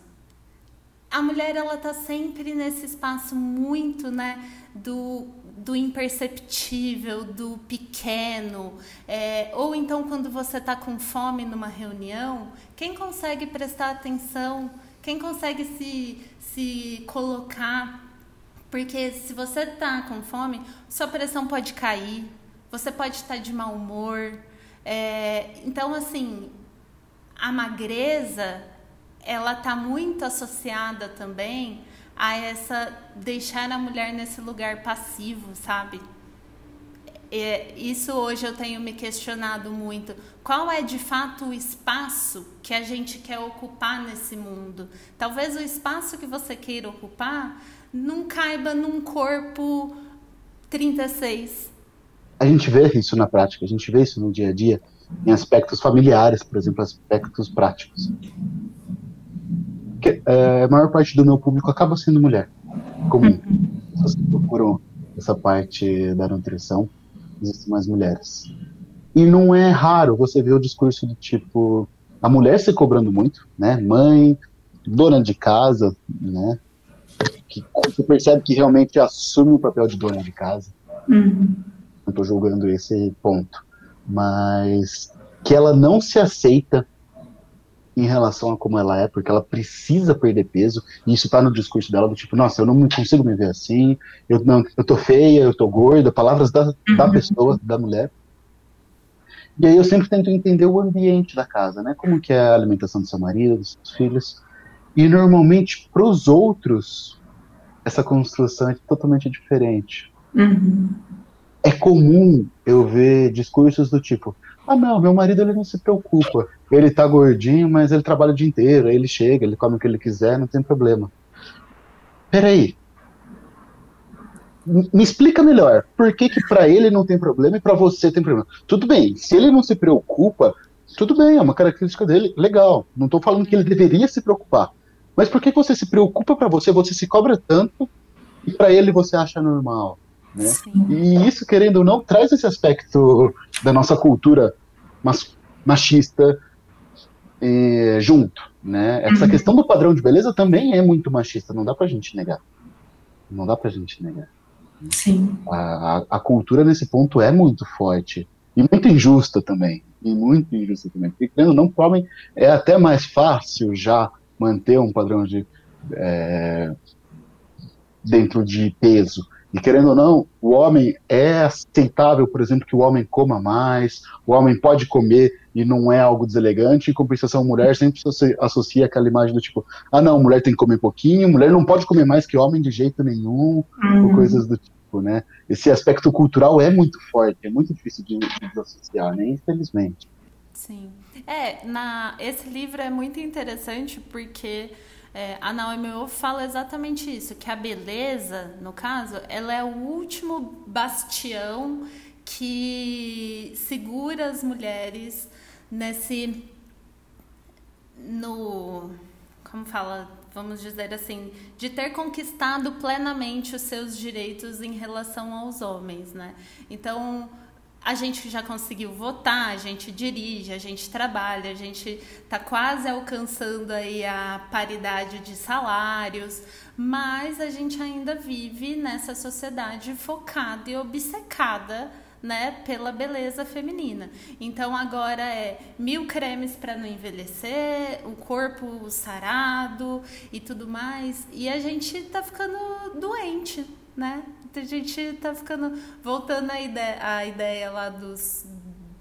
A mulher ela tá sempre nesse espaço muito, né, do, do imperceptível, do pequeno, é, ou então quando você está com fome numa reunião, quem consegue prestar atenção, quem consegue se, se colocar Porque se você tá com fome, sua pressão pode cair, você pode estar de mau humor. É, então, assim, a magreza, ela tá muito associada também a essa deixar a mulher nesse lugar passivo, sabe? É, isso hoje eu tenho me questionado muito. Qual é de fato o espaço que a gente quer ocupar nesse mundo? Talvez o espaço que você queira ocupar não caiba num corpo 36. A gente vê isso na prática, a gente vê isso no dia a dia, em aspectos familiares, por exemplo, aspectos práticos. Que, é, a maior parte do meu público acaba sendo mulher, comum. As pessoas que procuram essa parte da nutrição existem mais mulheres. E não é raro você ver o discurso do tipo a mulher se cobrando muito, né? Mãe, dona de casa, né? Que você percebe que realmente assume o papel de dona de casa. Uhum. Não estou julgando esse ponto, mas que ela não se aceita em relação a como ela é, porque ela precisa perder peso, e isso tá no discurso dela do tipo, nossa, eu não consigo me ver assim, eu, não, eu tô feia, eu tô gorda, palavras da, da Uhum. pessoa, da mulher. E aí eu sempre tento entender o ambiente da casa, né? Como que é a alimentação do seu marido, dos seus filhos. E normalmente, para os outros, essa construção é totalmente diferente. Uhum. É comum eu ver discursos do tipo: ah, não, meu marido ele não se preocupa. Ele tá gordinho, mas ele trabalha o dia inteiro. Aí ele chega, ele come o que ele quiser, não tem problema. Peraí. Me explica melhor. Por que que pra ele não tem problema e pra você tem problema? Tudo bem, se ele não se preocupa, tudo bem, é uma característica dele, legal. Não tô falando que ele deveria se preocupar. Mas por que você se preocupa pra você, você se cobra tanto e pra ele você acha normal? Né? Sim. E isso, querendo ou não, traz esse aspecto da nossa cultura mas- machista eh, junto, né? Essa Uhum. questão do padrão de beleza também é muito machista, não dá pra gente negar. Não dá pra gente negar. Sim. A, a, a cultura nesse ponto é muito forte e muito injusta também. E muito injusta também. Porque, querendo ou não, pro homem é até mais fácil já manter um padrão de é, dentro de peso. E querendo ou não, o homem é aceitável, por exemplo, que o homem coma mais, o homem pode comer e não é algo deselegante, em compensação, a mulher sempre se associa aquela imagem do tipo, ah não, mulher tem que comer pouquinho, mulher não pode comer mais que homem de jeito nenhum, ou Uhum. coisas do tipo, né? Esse aspecto cultural é muito forte, é muito difícil de, de desassociar, né? Infelizmente. Sim. É, na, esse livro é muito interessante porque é, a Naomi Wolf fala exatamente isso, que a beleza, no caso, ela é o último bastião que segura as mulheres nesse no como fala, vamos dizer assim, de ter conquistado plenamente os seus direitos em relação aos homens, né? Então, a gente já conseguiu votar, a gente dirige, a gente trabalha, a gente está quase alcançando aí a paridade de salários, mas a gente ainda vive nessa sociedade focada e obcecada né, pela beleza feminina. Então agora é mil cremes para não envelhecer, o corpo sarado e tudo mais. E a gente tá ficando doente, né? A gente tá ficando voltando à ideia, ideia lá dos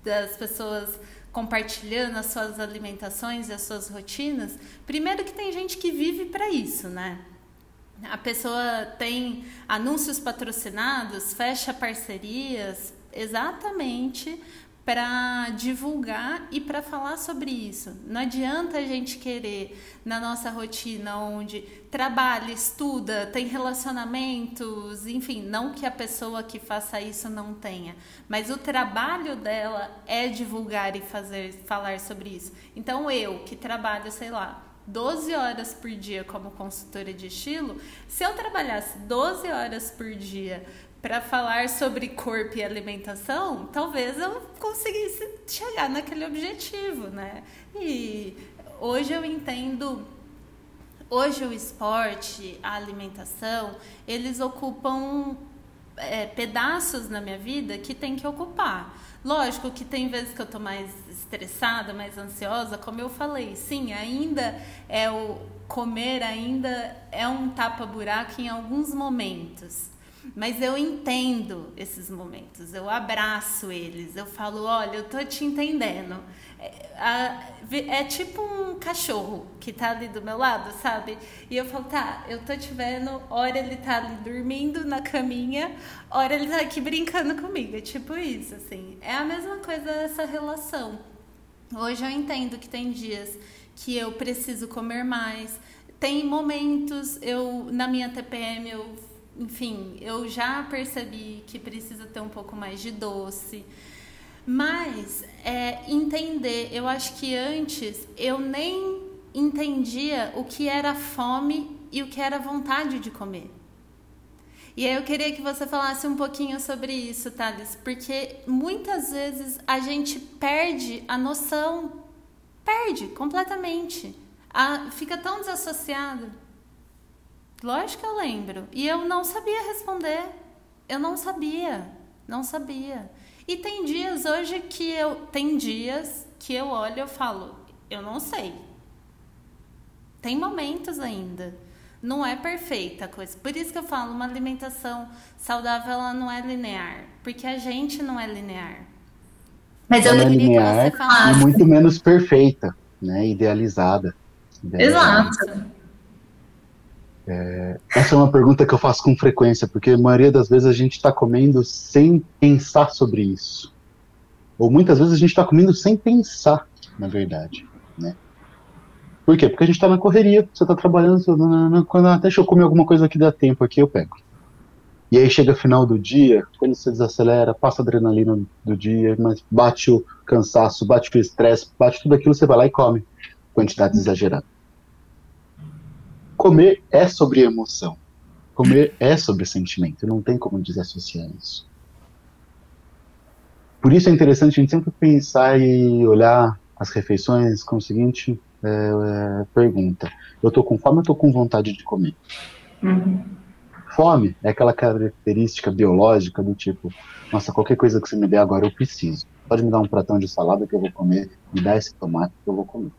das pessoas compartilhando as suas alimentações e as suas rotinas. Primeiro que tem gente que vive para isso, né? A pessoa tem anúncios patrocinados, fecha parcerias exatamente para divulgar e para falar sobre isso. Não adianta a gente querer na nossa rotina onde trabalha, estuda, tem relacionamentos, enfim, não que a pessoa que faça isso não tenha, mas o trabalho dela é divulgar e fazer falar sobre isso. Então eu que trabalho, sei lá, 12 horas por dia como consultora de estilo, se eu trabalhasse 12 horas por dia para falar sobre corpo e alimentação, talvez eu conseguisse chegar naquele objetivo, né? E hoje eu entendo hoje o esporte, a alimentação, eles ocupam é, pedaços na minha vida que tem que ocupar. Lógico que tem vezes que eu tô mais estressada, mais ansiosa, como eu falei, sim, ainda é o, comer ainda é um tapa-buraco em alguns momentos. Mas eu entendo esses momentos, eu abraço eles, eu falo, olha, eu tô te entendendo. É, é, tipo um cachorro que tá ali do meu lado, sabe? E eu falo, tá, eu tô te vendo, hora ele tá ali dormindo na caminha, hora ele tá aqui brincando comigo. É tipo isso, assim. É a mesma coisa essa relação. Hoje eu entendo que tem dias que eu preciso comer mais. Tem momentos, eu na minha TPM eu enfim, eu já percebi que precisa ter um pouco mais de doce. Mas é, entender, eu acho que antes eu nem entendia o que era fome e o que era vontade de comer. E aí eu queria que você falasse um pouquinho sobre isso, Thales, porque muitas vezes a gente perde a noção, perde completamente, a, fica tão desassociado. Lógico que eu lembro. E eu não sabia responder. Eu não sabia. Não sabia. E tem dias hoje que eu. Tem dias que eu olho e falo, eu não sei. Tem momentos ainda. Não é perfeita a coisa. Por isso que eu falo, uma alimentação saudável ela não é linear. Porque a gente não é linear. Mas eu não é linear que você falasse. E muito menos perfeita, né? Idealizada. idealizada. Exato. É, essa é uma pergunta que eu faço com frequência, porque a maioria das vezes a gente está comendo sem pensar sobre isso. Ou muitas vezes a gente está comendo sem pensar, na verdade. Né? Por quê? Porque a gente está na correria, você está trabalhando, quando ah, deixa eu comer alguma coisa que dá tempo aqui, eu pego. E aí chega final do dia, quando você desacelera, passa a adrenalina do dia, mas bate o cansaço, bate o estresse, bate tudo aquilo, você vai lá e come. Quantidade exagerada comer é sobre emoção. Comer é sobre sentimento. Não tem como desassociar isso. Por isso é interessante a gente sempre pensar e olhar as refeições com a seguinte é, é, pergunta: eu estou com fome ou estou com vontade de comer? Uhum. Fome é aquela característica biológica do tipo: nossa, qualquer coisa que você me der agora eu preciso. Pode me dar um pratão de salada que eu vou comer, me dá esse tomate que eu vou comer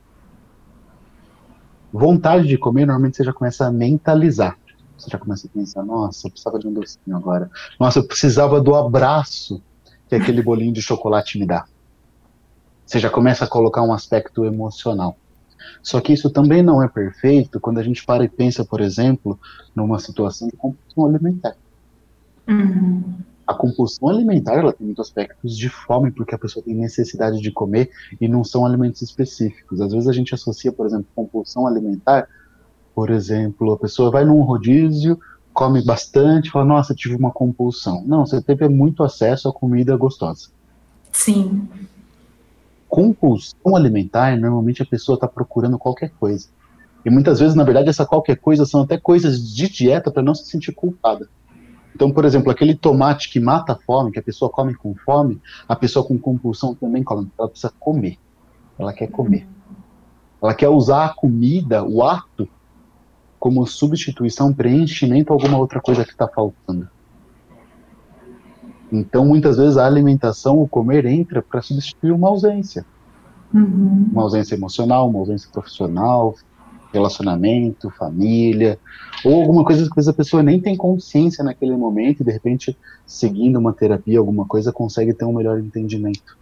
vontade de comer, normalmente você já começa a mentalizar. Você já começa a pensar, nossa, eu precisava de um docinho agora. Nossa, eu precisava do abraço que aquele bolinho de chocolate me dá. Você já começa a colocar um aspecto emocional. Só que isso também não é perfeito quando a gente para e pensa, por exemplo, numa situação de compulsão alimentar. Uhum a compulsão alimentar ela tem muitos aspectos de fome, porque a pessoa tem necessidade de comer e não são alimentos específicos. Às vezes a gente associa, por exemplo, compulsão alimentar, por exemplo, a pessoa vai num rodízio, come bastante, fala, nossa, tive uma compulsão. Não, você teve muito acesso a comida gostosa. Sim. Compulsão alimentar, normalmente a pessoa está procurando qualquer coisa. E muitas vezes, na verdade, essa qualquer coisa são até coisas de dieta para não se sentir culpada. Então, por exemplo, aquele tomate que mata a fome, que a pessoa come com fome, a pessoa com compulsão também come, ela precisa comer. Ela quer comer. Ela quer usar a comida, o ato, como substituição, preenchimento alguma outra coisa que está faltando. Então, muitas vezes a alimentação, o comer, entra para substituir uma ausência. Uhum. Uma ausência emocional, uma ausência profissional, relacionamento, família, ou alguma coisa que a pessoa nem tem consciência naquele momento e de repente, seguindo uma terapia, alguma coisa, consegue ter um melhor entendimento.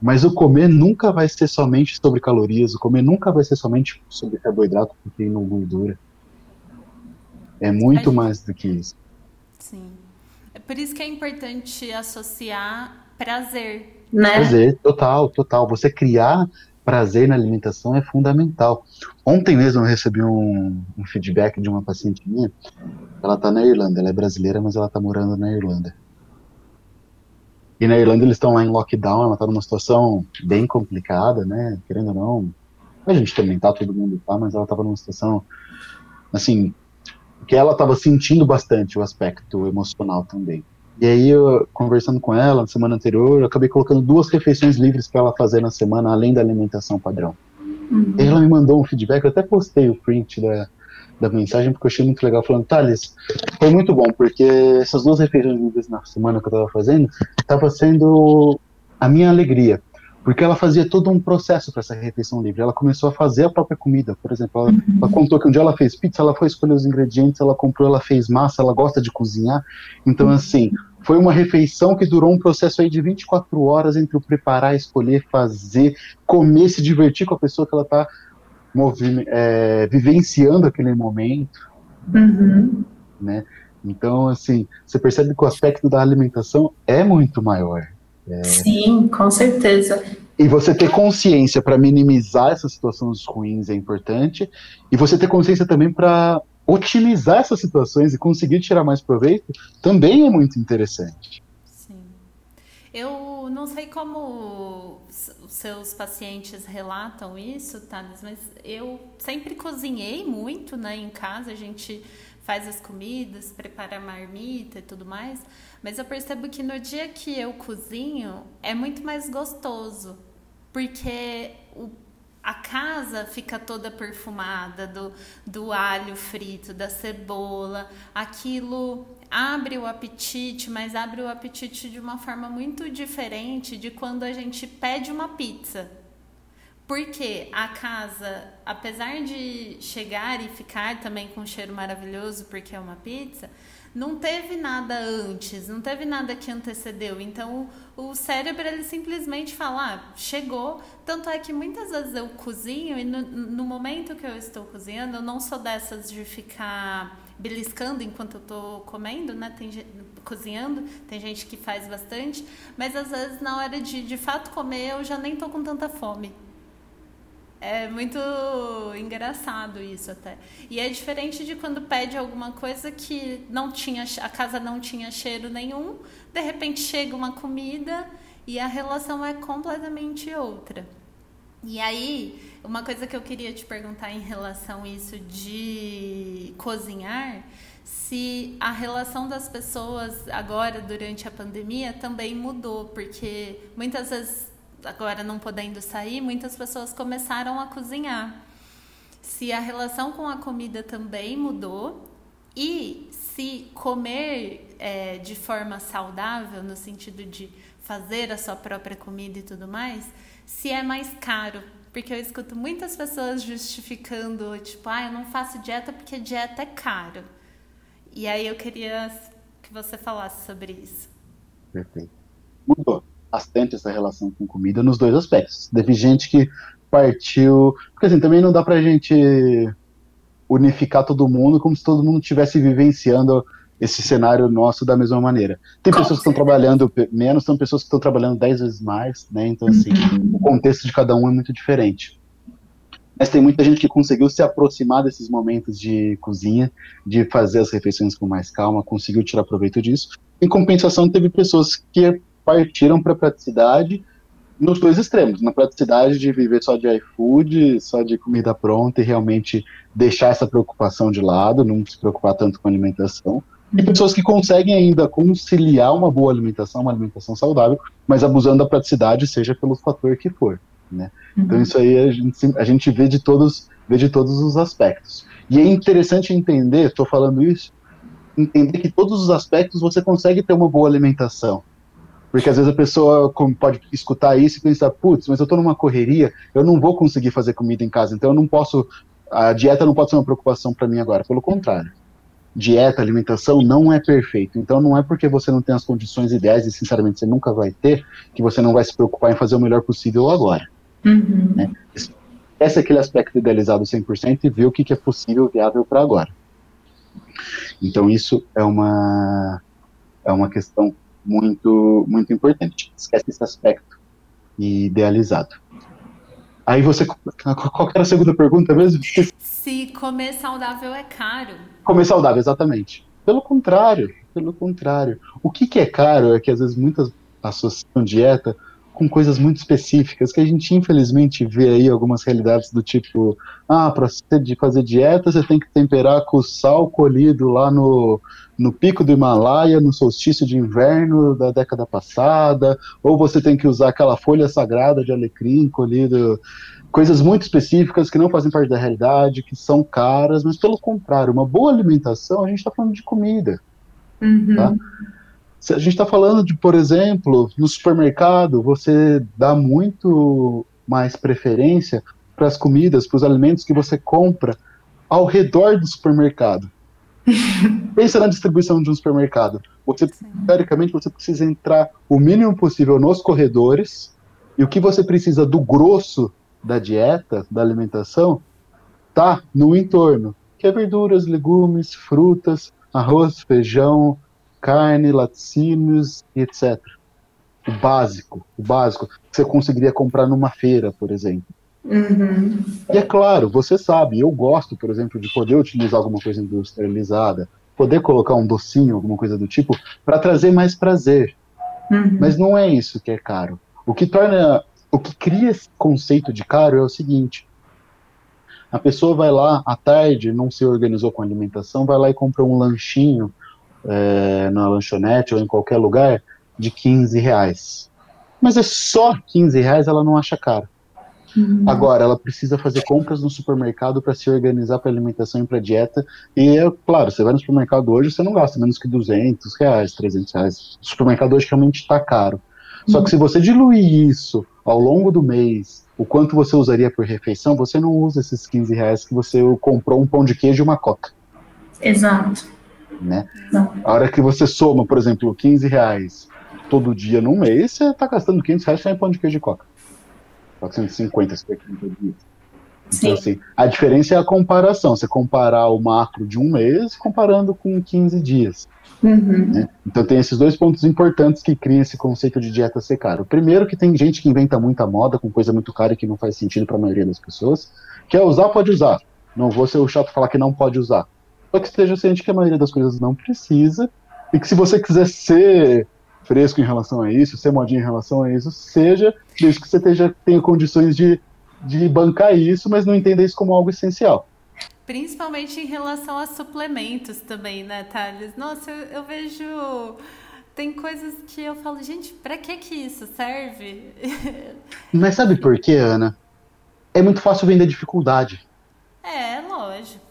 Mas o comer nunca vai ser somente sobre calorias, o comer nunca vai ser somente sobre carboidrato, proteína ou gordura. É muito mais do que isso. Sim. É por isso que é importante associar prazer. Né? Prazer, total, total. Você criar prazer na alimentação é fundamental. Ontem mesmo eu recebi um, um feedback de uma paciente minha. Ela está na Irlanda, ela é brasileira, mas ela está morando na Irlanda. E na Irlanda eles estão lá em lockdown, ela está numa situação bem complicada, né? Querendo ou não, a gente também tá, todo mundo tá, mas ela estava numa situação, assim, que ela estava sentindo bastante o aspecto emocional também. E aí, eu, conversando com ela na semana anterior, eu acabei colocando duas refeições livres para ela fazer na semana, além da alimentação padrão. Uhum. E ela me mandou um feedback, eu até postei o print da, da mensagem, porque eu achei muito legal, falando, Thales, foi muito bom, porque essas duas refeições livres na semana que eu estava fazendo, estava sendo a minha alegria. Porque ela fazia todo um processo para essa refeição livre. Ela começou a fazer a própria comida, por exemplo. Ela, uhum. ela, contou que um dia ela fez pizza, ela foi escolher os ingredientes, ela comprou, ela fez massa, ela gosta de cozinhar. Então, uhum. assim, foi uma refeição que durou um processo aí de 24 horas entre o preparar, escolher, fazer, comer, se divertir com a pessoa que ela está é, vivenciando aquele momento. Uhum. Né? Então, assim, você percebe que o aspecto da alimentação é muito maior. Sim, com certeza. E você ter consciência para minimizar essas situações ruins é importante, e você ter consciência também para otimizar essas situações e conseguir tirar mais proveito também é muito interessante. Sim. Eu não sei como os seus pacientes relatam isso, Thales, mas eu sempre cozinhei muito, né, em casa, a gente faz as comidas, prepara a marmita e tudo mais, mas eu percebo que no dia que eu cozinho é muito mais gostoso, porque o, a casa fica toda perfumada do, do alho frito, da cebola, aquilo abre o apetite, mas abre o apetite de uma forma muito diferente de quando a gente pede uma pizza. Porque a casa, apesar de chegar e ficar também com um cheiro maravilhoso, porque é uma pizza, não teve nada antes, não teve nada que antecedeu. Então, o cérebro ele simplesmente fala, ah, chegou. Tanto é que muitas vezes eu cozinho e no, no momento que eu estou cozinhando, eu não sou dessas de ficar beliscando enquanto eu estou comendo, né? Tem cozinhando, tem gente que faz bastante, mas às vezes na hora de de fato comer eu já nem tô com tanta fome. É muito engraçado isso até. E é diferente de quando pede alguma coisa que não tinha, a casa não tinha cheiro nenhum, de repente chega uma comida e a relação é completamente outra. E aí, uma coisa que eu queria te perguntar em relação a isso de cozinhar, se a relação das pessoas agora durante a pandemia também mudou, porque muitas vezes agora não podendo sair, muitas pessoas começaram a cozinhar. Se a relação com a comida também mudou e se comer é, de forma saudável, no sentido de fazer a sua própria comida e tudo mais, se é mais caro. Porque eu escuto muitas pessoas justificando, tipo, ah, eu não faço dieta porque dieta é caro. E aí eu queria que você falasse sobre isso. Perfeito. Mudou bastante essa relação com comida nos dois aspectos. Teve gente que partiu. Porque assim, também não dá pra gente unificar todo mundo como se todo mundo estivesse vivenciando esse cenário nosso da mesma maneira. Tem pessoas que estão trabalhando menos, tem pessoas que estão trabalhando dez vezes mais, né? Então, assim, o contexto de cada um é muito diferente. Mas tem muita gente que conseguiu se aproximar desses momentos de cozinha, de fazer as refeições com mais calma, conseguiu tirar proveito disso. Em compensação, teve pessoas que partiram para a praticidade nos dois extremos, na praticidade de viver só de iFood, só de comida pronta e realmente deixar essa preocupação de lado, não se preocupar tanto com alimentação. E pessoas que conseguem ainda conciliar uma boa alimentação, uma alimentação saudável, mas abusando da praticidade, seja pelo fator que for. Né? Então, uhum. Então isso aí a gente, a gente vê de todos, vê de todos os aspectos. E é interessante entender, estou falando isso, entender que todos os aspectos você consegue ter uma boa alimentação. Porque às vezes a pessoa pode escutar isso e pensar, putz, mas eu estou numa correria, eu não vou conseguir fazer comida em casa, então eu não posso, a dieta não pode ser uma preocupação para mim agora, pelo contrário. Dieta, alimentação não é perfeito. Então não é porque você não tem as condições ideais e sinceramente você nunca vai ter, que você não vai se preocupar em fazer o melhor possível agora. Uhum. Né? Esse é aquele aspecto idealizado 100% e ver o que, que é possível, viável para agora. Então isso é uma é uma questão muito, muito importante. Esquece esse aspecto idealizado. Aí você. Qual era a segunda pergunta mesmo? Se comer saudável é caro. Comer saudável, exatamente. Pelo contrário, pelo contrário. O que, que é caro é que às vezes muitas associam dieta com coisas muito específicas que a gente infelizmente vê aí algumas realidades do tipo, ah, para você fazer dieta você tem que temperar com sal colhido lá no, no pico do Himalaia, no solstício de inverno da década passada, ou você tem que usar aquela folha sagrada de alecrim colhido, coisas muito específicas que não fazem parte da realidade, que são caras, mas pelo contrário, uma boa alimentação, a gente está falando de comida, uhum. tá? Se a gente está falando de, por exemplo, no supermercado, você dá muito mais preferência para as comidas, para os alimentos que você compra ao redor do supermercado. [laughs] Pensa na distribuição de um supermercado. Você, teoricamente, você precisa entrar o mínimo possível nos corredores e o que você precisa do grosso da dieta, da alimentação, tá no entorno, que é verduras, legumes, frutas, arroz, feijão, carne, laticínios e etc. O básico, o básico que você conseguiria comprar numa feira, por exemplo. Uhum. E é claro, você sabe, eu gosto, por exemplo, de poder utilizar alguma coisa industrializada, poder colocar um docinho, alguma coisa do tipo, para trazer mais prazer. Uhum. Mas não é isso que é caro. O que torna, o que cria esse conceito de caro é o seguinte: a pessoa vai lá à tarde, não se organizou com alimentação, vai lá e compra um lanchinho é, na lanchonete ou em qualquer lugar de 15 reais. Mas é só 15 reais, ela não acha caro. Uhum. Agora, ela precisa fazer compras no supermercado para se organizar para alimentação e para dieta. E, é claro, você vai no supermercado hoje, você não gasta menos que 200 reais, 300 reais. O supermercado hoje realmente está caro. Só que se você diluir isso ao longo do mês, o quanto você usaria por refeição, você não usa esses 15 reais que você comprou um pão de queijo e uma coca. Exato. Né? Não. A hora que você soma, por exemplo, 15 reais todo dia no mês, você está gastando 500 reais só em pão de queijo e coca. 450 se for 30 dias. Então, assim, a diferença é a comparação. Você comparar o macro de um mês comparando com 15 dias. Uhum. né? Então tem esses dois pontos importantes que criam esse conceito de dieta ser caro. O primeiro que tem gente que inventa muita moda com coisa muito cara e que não faz sentido para a maioria das pessoas. Quer usar, pode usar. Não vou ser o chato falar que não pode usar. Só que esteja ciente que a maioria das coisas não precisa e que se você quiser ser fresco em relação a isso, ser modinho em relação a isso, seja, desde que você esteja, tenha condições de, de bancar isso, mas não entenda isso como algo essencial. Principalmente em relação a suplementos também, né, Thales? Nossa, eu, eu vejo. Tem coisas que eu falo, gente, pra que que isso serve? Mas sabe por quê, Ana? É muito fácil vender dificuldade. é, lógico,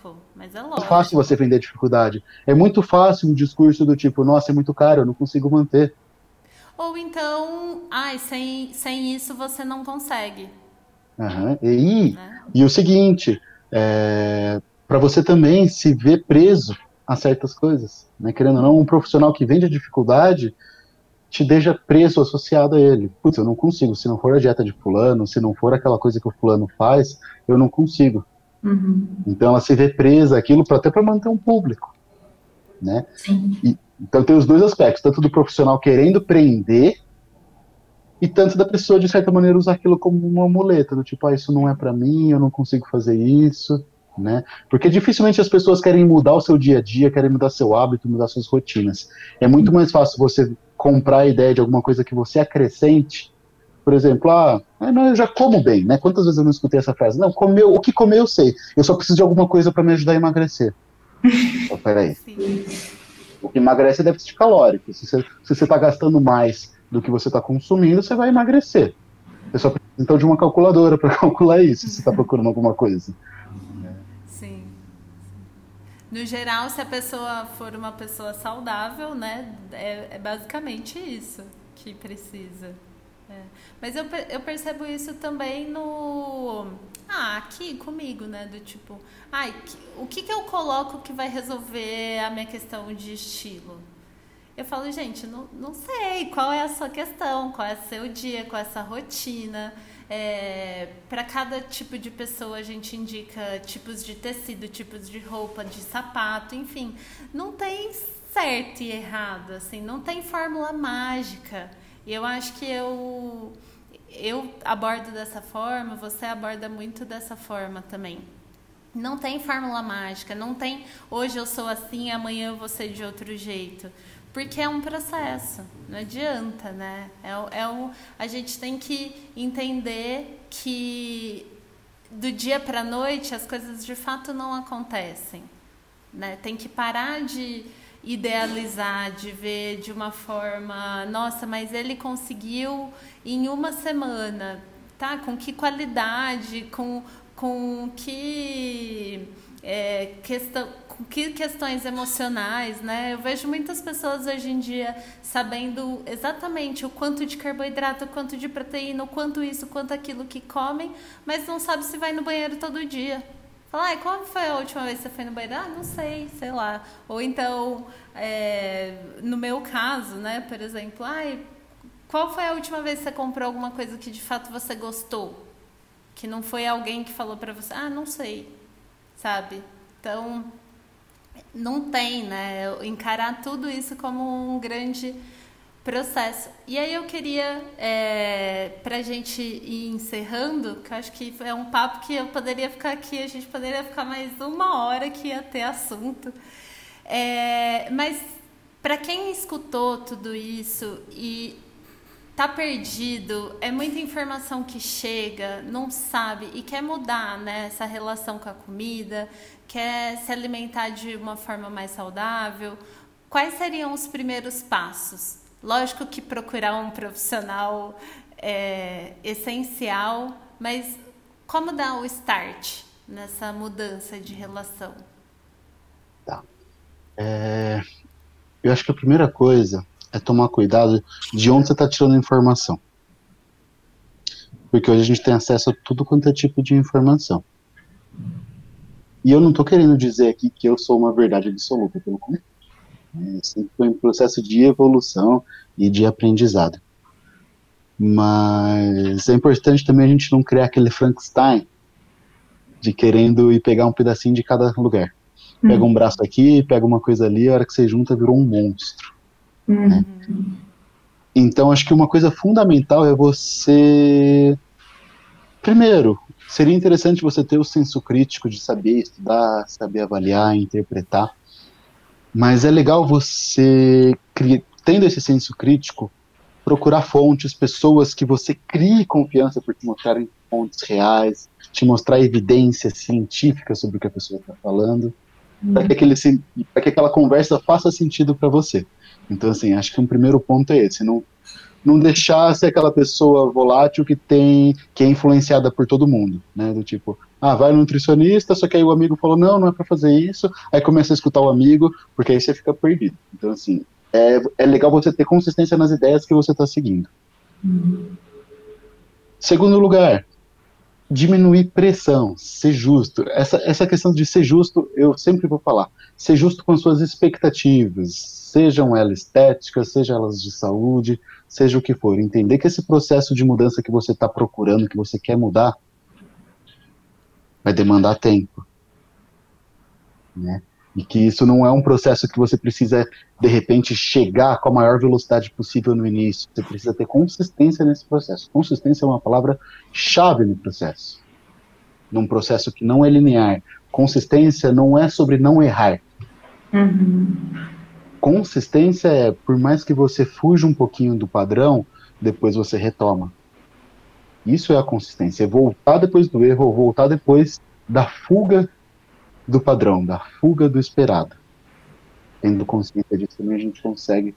mas é É lógico. fácil você vender dificuldade. É muito fácil um discurso do tipo, nossa, é muito caro, eu não consigo manter. Ou então, ai, sem, sem isso você não consegue. Aham. E, Né? e o seguinte, é, para você também se ver preso a certas coisas, né? Querendo ou não, um profissional que vende a dificuldade te deixa preso associado a ele. Putz, eu não consigo. Se não for a dieta de fulano, se não for aquela coisa que o fulano faz, eu não consigo. Uhum. Então ela se vê presa àquilo pra, até para manter um público, né? Sim. Então tem os dois aspectos, tanto do profissional querendo prender e tanto da pessoa de certa maneira usar aquilo como uma muleta, do tipo, ah, isso não é pra mim, eu não consigo fazer isso, né? Porque dificilmente as pessoas querem mudar o seu dia a dia, querem mudar seu hábito, mudar suas rotinas. É muito mais fácil você comprar a ideia de alguma coisa que você acrescente. Por exemplo, ah, ah, não, eu já como bem, né? Quantas vezes eu não escutei essa frase? Não, comeu, o que comer eu sei. Eu só preciso de alguma coisa para me ajudar a emagrecer. [laughs] oh, peraí. Sim. O que emagrece é déficit calórico. Se você, se você está gastando mais do que você está consumindo, você vai emagrecer. Você só precisa então de uma calculadora para [laughs] calcular isso, se você está procurando alguma coisa. Sim. No geral, se a pessoa for uma pessoa saudável, né, é, é basicamente isso que precisa. É. Mas eu, eu percebo isso também no. Ah, aqui comigo, né? Do tipo, ai, o que, que eu coloco que vai resolver a minha questão de estilo? Eu falo, gente, não, não sei qual é a sua questão, qual é o seu dia, qual é a sua rotina. É, para cada tipo de pessoa a gente indica tipos de tecido, tipos de roupa, de sapato, enfim. Não tem certo e errado, assim, não tem fórmula mágica. E eu acho que eu, eu abordo dessa forma, você aborda muito dessa forma também. Não tem fórmula mágica, não tem hoje eu sou assim, amanhã eu vou ser de outro jeito. Porque é um processo, não adianta, né? É, é o, a gente tem que entender que do dia para noite as coisas de fato não acontecem. Né? Tem que parar de idealizar, de ver de uma forma, nossa, mas ele conseguiu em uma semana, tá? Com que qualidade, com, com que é, questão, que questões emocionais, né? Eu vejo muitas pessoas hoje em dia sabendo exatamente o quanto de carboidrato, o quanto de proteína, o quanto isso, o quanto aquilo que comem, mas não sabe se vai no banheiro todo dia. Fala, ai, qual foi a última vez que você foi no banheiro? Ah, não sei, sei lá. Ou então, é, no meu caso, né, por exemplo, ai, qual foi a última vez que você comprou alguma coisa que de fato você gostou? Que não foi alguém que falou para você, ah, não sei, sabe? Então, não tem, né? Encarar tudo isso como um grande processo. E aí eu queria, é, para a gente ir encerrando, que eu acho que é um papo que eu poderia ficar aqui, a gente poderia ficar mais uma hora que ia ter assunto. É, mas para quem escutou tudo isso e tá perdido, é muita informação que chega, não sabe e quer mudar né, essa relação com a comida, quer se alimentar de uma forma mais saudável, quais seriam os primeiros passos? Lógico que procurar um profissional é essencial, mas como dar o start nessa mudança de relação? Tá. É, eu acho que a primeira coisa é tomar cuidado de onde você está tirando a informação. Porque hoje a gente tem acesso a tudo quanto é tipo de informação. E eu não estou querendo dizer aqui que eu sou uma verdade absoluta, pelo contrário. Sempre foi um processo de evolução e de aprendizado. Mas é importante também a gente não criar aquele Frankenstein de querendo ir pegar um pedacinho de cada lugar. Pega um uhum. braço aqui, pega uma coisa ali, a hora que você junta virou um monstro. Uhum. Né? Então acho que uma coisa fundamental é você. Primeiro, seria interessante você ter o senso crítico de saber estudar, saber avaliar, interpretar. Mas é legal você, tendo esse senso crítico, procurar fontes, pessoas que você crie confiança por te mostrarem fontes reais, te mostrar evidência científica sobre o que a pessoa está falando, para que, que aquela conversa faça sentido para você. Então, assim, acho que um primeiro ponto é esse, não, não deixar ser aquela pessoa volátil que tem, que é influenciada por todo mundo, né, do tipo, ah, vai no nutricionista, só que aí o amigo falou, não, não é para fazer isso, aí começa a escutar o amigo, porque aí você fica perdido. Então, assim, é, é legal você ter consistência nas ideias que você está seguindo. Uhum. Segundo lugar, diminuir pressão, ser justo. Essa, essa questão de ser justo, eu sempre vou falar. Ser justo com suas expectativas, sejam elas estéticas, sejam elas de saúde, seja o que for. Entender que esse processo de mudança que você está procurando, que você quer mudar, vai demandar tempo. Né? E que isso não é um processo que você precisa, de repente, chegar com a maior velocidade possível no início. Você precisa ter consistência nesse processo. Consistência é uma palavra chave no processo. Num processo que não é linear. Consistência não é sobre não errar. Uhum. Consistência é, por mais que você fuja um pouquinho do padrão, depois você retoma. Isso é a consistência, é voltar depois do erro, ou voltar depois da fuga do padrão, da fuga do esperado. Tendo consciência disso também a gente consegue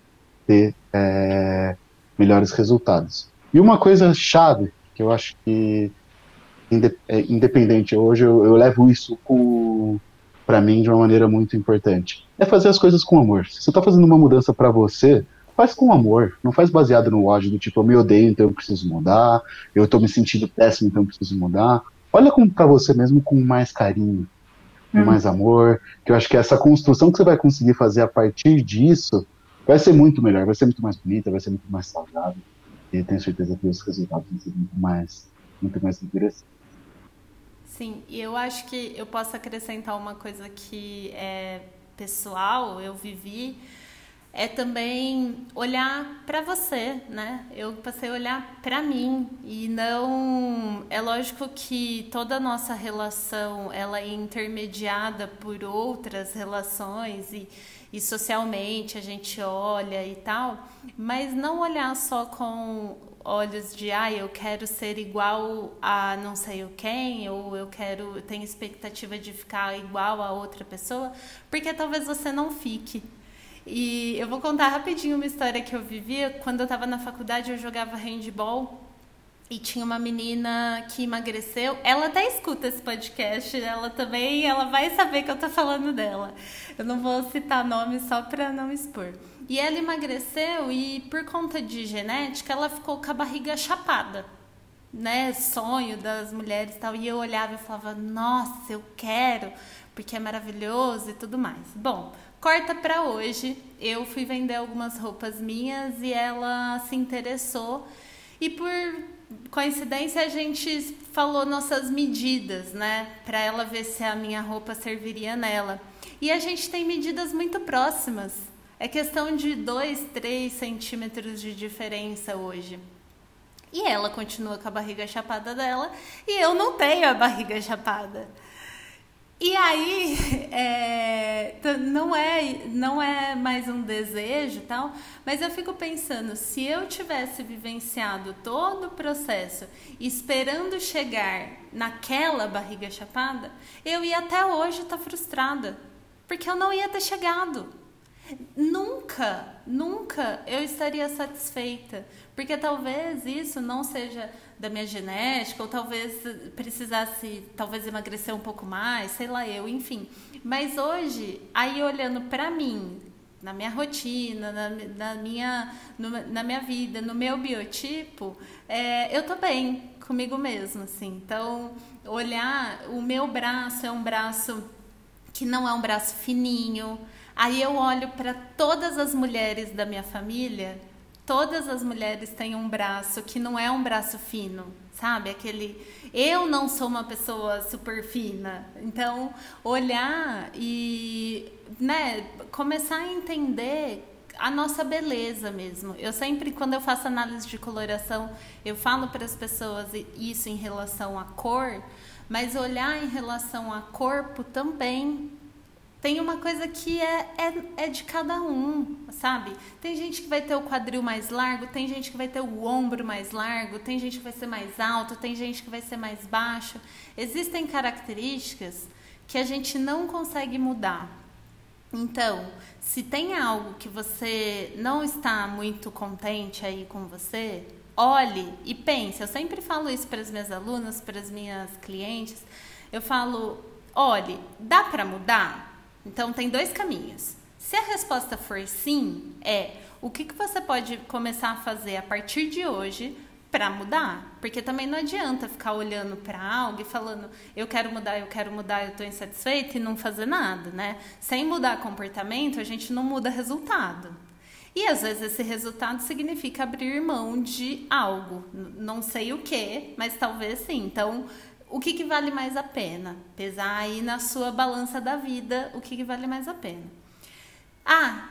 ter é, melhores resultados. E uma coisa chave, que eu acho que é independente, hoje eu, eu levo isso para mim de uma maneira muito importante, é fazer as coisas com amor. Se você está fazendo uma mudança para você, faz com amor, não faz baseado no ódio do tipo, eu me odeio, então eu preciso mudar, eu estou me sentindo péssimo, então eu preciso mudar. Olha para você mesmo com mais carinho, com hum. mais amor, que eu acho que essa construção que você vai conseguir fazer a partir disso vai ser muito melhor, vai ser muito mais bonita, vai ser muito mais saudável, e tenho certeza que os resultados vão ser muito mais, muito mais interessantes. Sim, e eu acho que eu posso acrescentar uma coisa que é pessoal, eu vivi, é também olhar para você, né? Eu passei a olhar para mim e não é lógico que toda a nossa relação ela é intermediada por outras relações e, e socialmente a gente olha e tal, mas não olhar só com olhos de ah, eu quero ser igual a não sei o quem, ou eu quero, tenho expectativa de ficar igual a outra pessoa, porque talvez você não fique. E eu vou contar rapidinho uma história que eu vivia. Quando eu estava na faculdade, eu jogava handball. e tinha uma menina que emagreceu. Ela até escuta esse podcast, ela também, ela vai saber que eu tô falando dela. Eu não vou citar nome só para não expor. E ela emagreceu e por conta de genética, ela ficou com a barriga chapada. Né, sonho das mulheres e tal. E eu olhava e falava: "Nossa, eu quero, porque é maravilhoso e tudo mais". Bom, corta para hoje. Eu fui vender algumas roupas minhas e ela se interessou. E por coincidência a gente falou nossas medidas, né, para ela ver se a minha roupa serviria nela. E a gente tem medidas muito próximas. É questão de 2, 3 centímetros de diferença hoje. E ela continua com a barriga chapada dela e eu não tenho a barriga chapada. E aí, [laughs] é, não, é, não é mais um desejo tal, mas eu fico pensando, se eu tivesse vivenciado todo o processo esperando chegar naquela barriga chapada, eu ia até hoje estar tá frustrada, porque eu não ia ter chegado. Nunca, nunca eu estaria satisfeita, porque talvez isso não seja da minha genética, ou talvez precisasse, talvez emagrecer um pouco mais, sei lá eu, enfim. Mas hoje, aí olhando para mim, na minha rotina, na, na minha, no, na minha vida, no meu biotipo, é, eu tô bem comigo mesma, assim. Então, olhar, o meu braço é um braço que não é um braço fininho. Aí eu olho para todas as mulheres da minha família todas as mulheres têm um braço que não é um braço fino, sabe? Aquele eu não sou uma pessoa super fina. Então, olhar e, né, começar a entender a nossa beleza mesmo. Eu sempre, quando eu faço análise de coloração, eu falo para as pessoas isso em relação à cor, mas olhar em relação a corpo também tem uma coisa que é, é, é de cada um, sabe? Tem gente que vai ter o quadril mais largo, tem gente que vai ter o ombro mais largo, tem gente que vai ser mais alto, tem gente que vai ser mais baixo. Existem características que a gente não consegue mudar. Então, se tem algo que você não está muito contente aí com você, olhe e pense. Eu sempre falo isso para as minhas alunas, para as minhas clientes. Eu falo, olhe, dá para mudar? Então, tem dois caminhos. Se a resposta for sim, é o que, que você pode começar a fazer a partir de hoje para mudar? Porque também não adianta ficar olhando para algo e falando, eu quero mudar, eu quero mudar, eu estou insatisfeita e não fazer nada, né? Sem mudar comportamento, a gente não muda resultado. E às vezes esse resultado significa abrir mão de algo. Não sei o que, mas talvez sim. Então, o que, que vale mais a pena? Pesar aí na sua balança da vida o que, que vale mais a pena. Ah,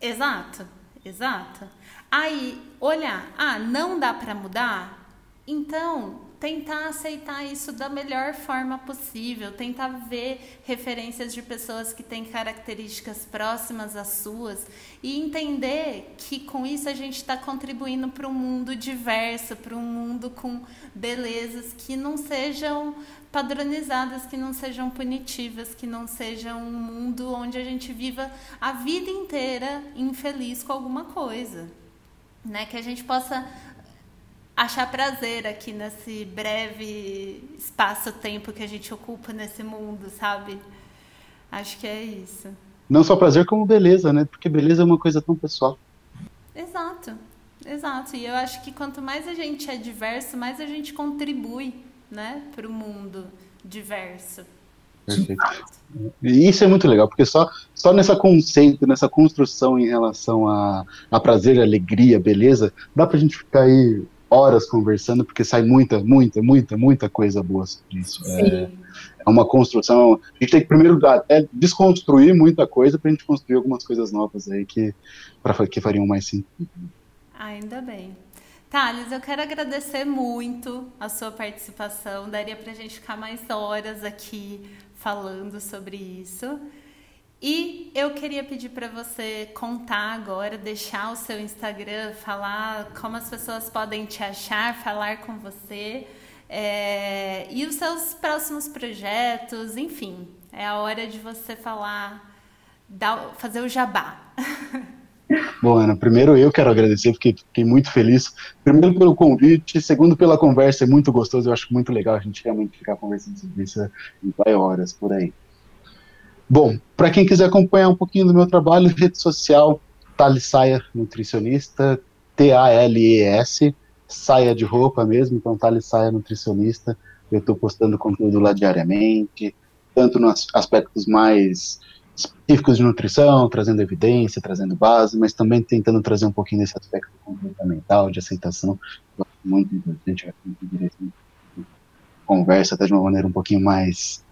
exato, exato. Aí, olhar, ah, não dá para mudar? Então, tentar aceitar isso da melhor forma possível, tentar ver referências de pessoas que têm características próximas às suas e entender que com isso a gente está contribuindo para um mundo diverso, para um mundo com belezas que não sejam padronizadas, que não sejam punitivas, que não sejam um mundo onde a gente viva a vida inteira infeliz com alguma coisa. Né? Que a gente possa achar prazer aqui nesse breve espaço-tempo que a gente ocupa nesse mundo, sabe? Acho que é isso. Não só prazer, como beleza, né? Porque beleza é uma coisa tão pessoal. Exato, exato. E eu acho que quanto mais a gente é diverso, mais a gente contribui, né, para o mundo diverso. Perfeito. E isso é muito legal, porque só, só nessa conceito, nessa construção em relação a, a prazer, alegria, beleza, dá pra gente ficar aí horas conversando, porque sai muita, muita, muita, muita coisa boa sobre isso. É, é, uma construção. A gente tem que primeiro até desconstruir muita coisa para a gente construir algumas coisas novas aí que, pra, que fariam mais sentido. Ainda bem. Thales, eu quero agradecer muito a sua participação. Daria para a gente ficar mais horas aqui falando sobre isso. E eu queria pedir para você contar agora, deixar o seu Instagram, falar como as pessoas podem te achar, falar com você é, e os seus próximos projetos, enfim, é a hora de você falar, dar, fazer o jabá. [laughs] Bom, Ana, primeiro eu quero agradecer, porque fiquei muito feliz. Primeiro pelo convite, segundo pela conversa, é muito gostoso, eu acho muito legal a gente realmente ficar conversando sobre isso em vai horas por aí. Bom, para quem quiser acompanhar um pouquinho do meu trabalho, rede social, Thales Saia Nutricionista, T-A-L-E-S, saia de roupa mesmo, então Thales Saia Nutricionista. Eu estou postando conteúdo lá diariamente, tanto nos aspectos mais específicos de nutrição, trazendo evidência, trazendo base, mas também tentando trazer um pouquinho desse aspecto comportamental, de aceitação, muito importante, conversa até de uma maneira um pouquinho mais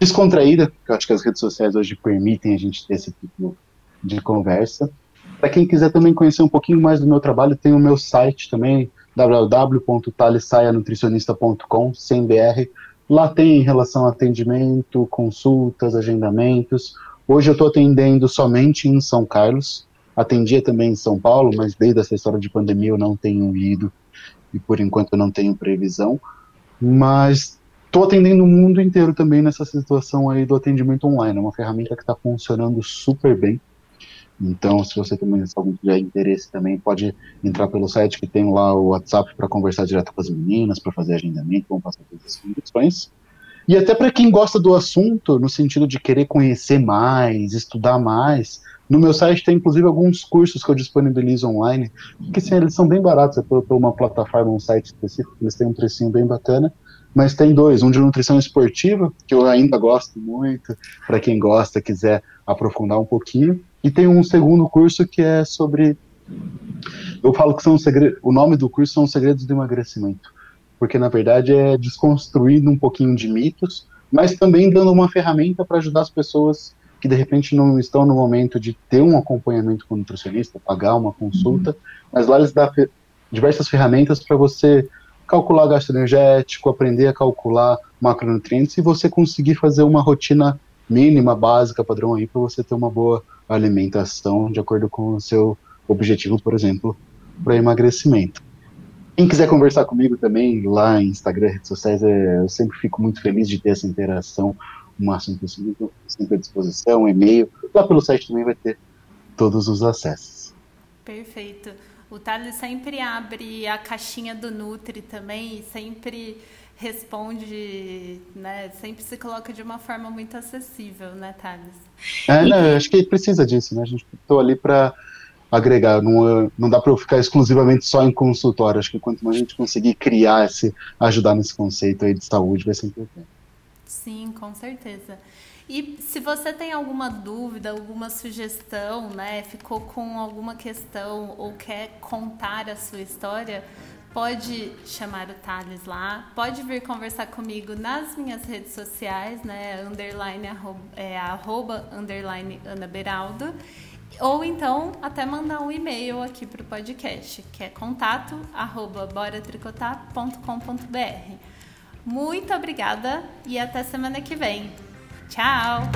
descontraída, que eu acho que as redes sociais hoje permitem a gente ter esse tipo de conversa. Para quem quiser também conhecer um pouquinho mais do meu trabalho, tem o meu site também, www.talesaianutricionista.com, sem BR. Lá tem em relação a atendimento, consultas, agendamentos. Hoje eu estou atendendo somente em São Carlos. Atendia também em São Paulo, mas desde essa história de pandemia eu não tenho ido e por enquanto eu não tenho previsão. Mas estou atendendo o mundo inteiro também nessa situação aí do atendimento online. É uma ferramenta que está funcionando super bem. Então, se você também algum tiver interesse também, pode entrar pelo site que tem lá o WhatsApp para conversar direto com as meninas, para fazer agendamento, vão passar todas as condições. E até para quem gosta do assunto, no sentido de querer conhecer mais, estudar mais, no meu site tem inclusive alguns cursos que eu disponibilizo online, que sim, eles são bem baratos, é por, por uma plataforma, um site específico, eles têm um precinho bem bacana, mas tem dois, um de nutrição esportiva, que eu ainda gosto muito, para quem gosta, quiser aprofundar um pouquinho, e tem um segundo curso que é sobre eu falo que são segredos, o nome do curso são Segredos do Emagrecimento. Porque na verdade é desconstruindo um pouquinho de mitos, mas também dando uma ferramenta para ajudar as pessoas que de repente não estão no momento de ter um acompanhamento com o nutricionista, pagar uma consulta, mas lá eles dão diversas ferramentas para você calcular gasto energético, aprender a calcular macronutrientes e você conseguir fazer uma rotina mínima, básica, padrão aí, para você ter uma boa alimentação de acordo com o seu objetivo, por exemplo, para emagrecimento. Quem quiser conversar comigo também, lá em Instagram, redes sociais, é, eu sempre fico muito feliz de ter essa interação o máximo possível, sempre à disposição, e-mail. Lá pelo site também vai ter todos os acessos. Perfeito. O Thales sempre abre a caixinha do Nutri também e sempre responde, né? Sempre se coloca de uma forma muito acessível, né, Thales? É, né, acho que precisa disso, né? A gente estou ali para agregar. Não, não dá para eu ficar exclusivamente só em consultório. Acho que quanto mais a gente conseguir criar esse, ajudar nesse conceito aí de saúde, vai ser importante. Sim, com certeza. E se você tem alguma dúvida, alguma sugestão, né, ficou com alguma questão ou quer contar a sua história, pode chamar o Thales lá, pode vir conversar comigo nas minhas redes sociais, né, underline, arroba, é, arroba underline Ana Beraldo. Ou então até mandar um e-mail aqui para o podcast, que é contato arroba boratricotar.com.br. Muito obrigada e até semana que vem. ciao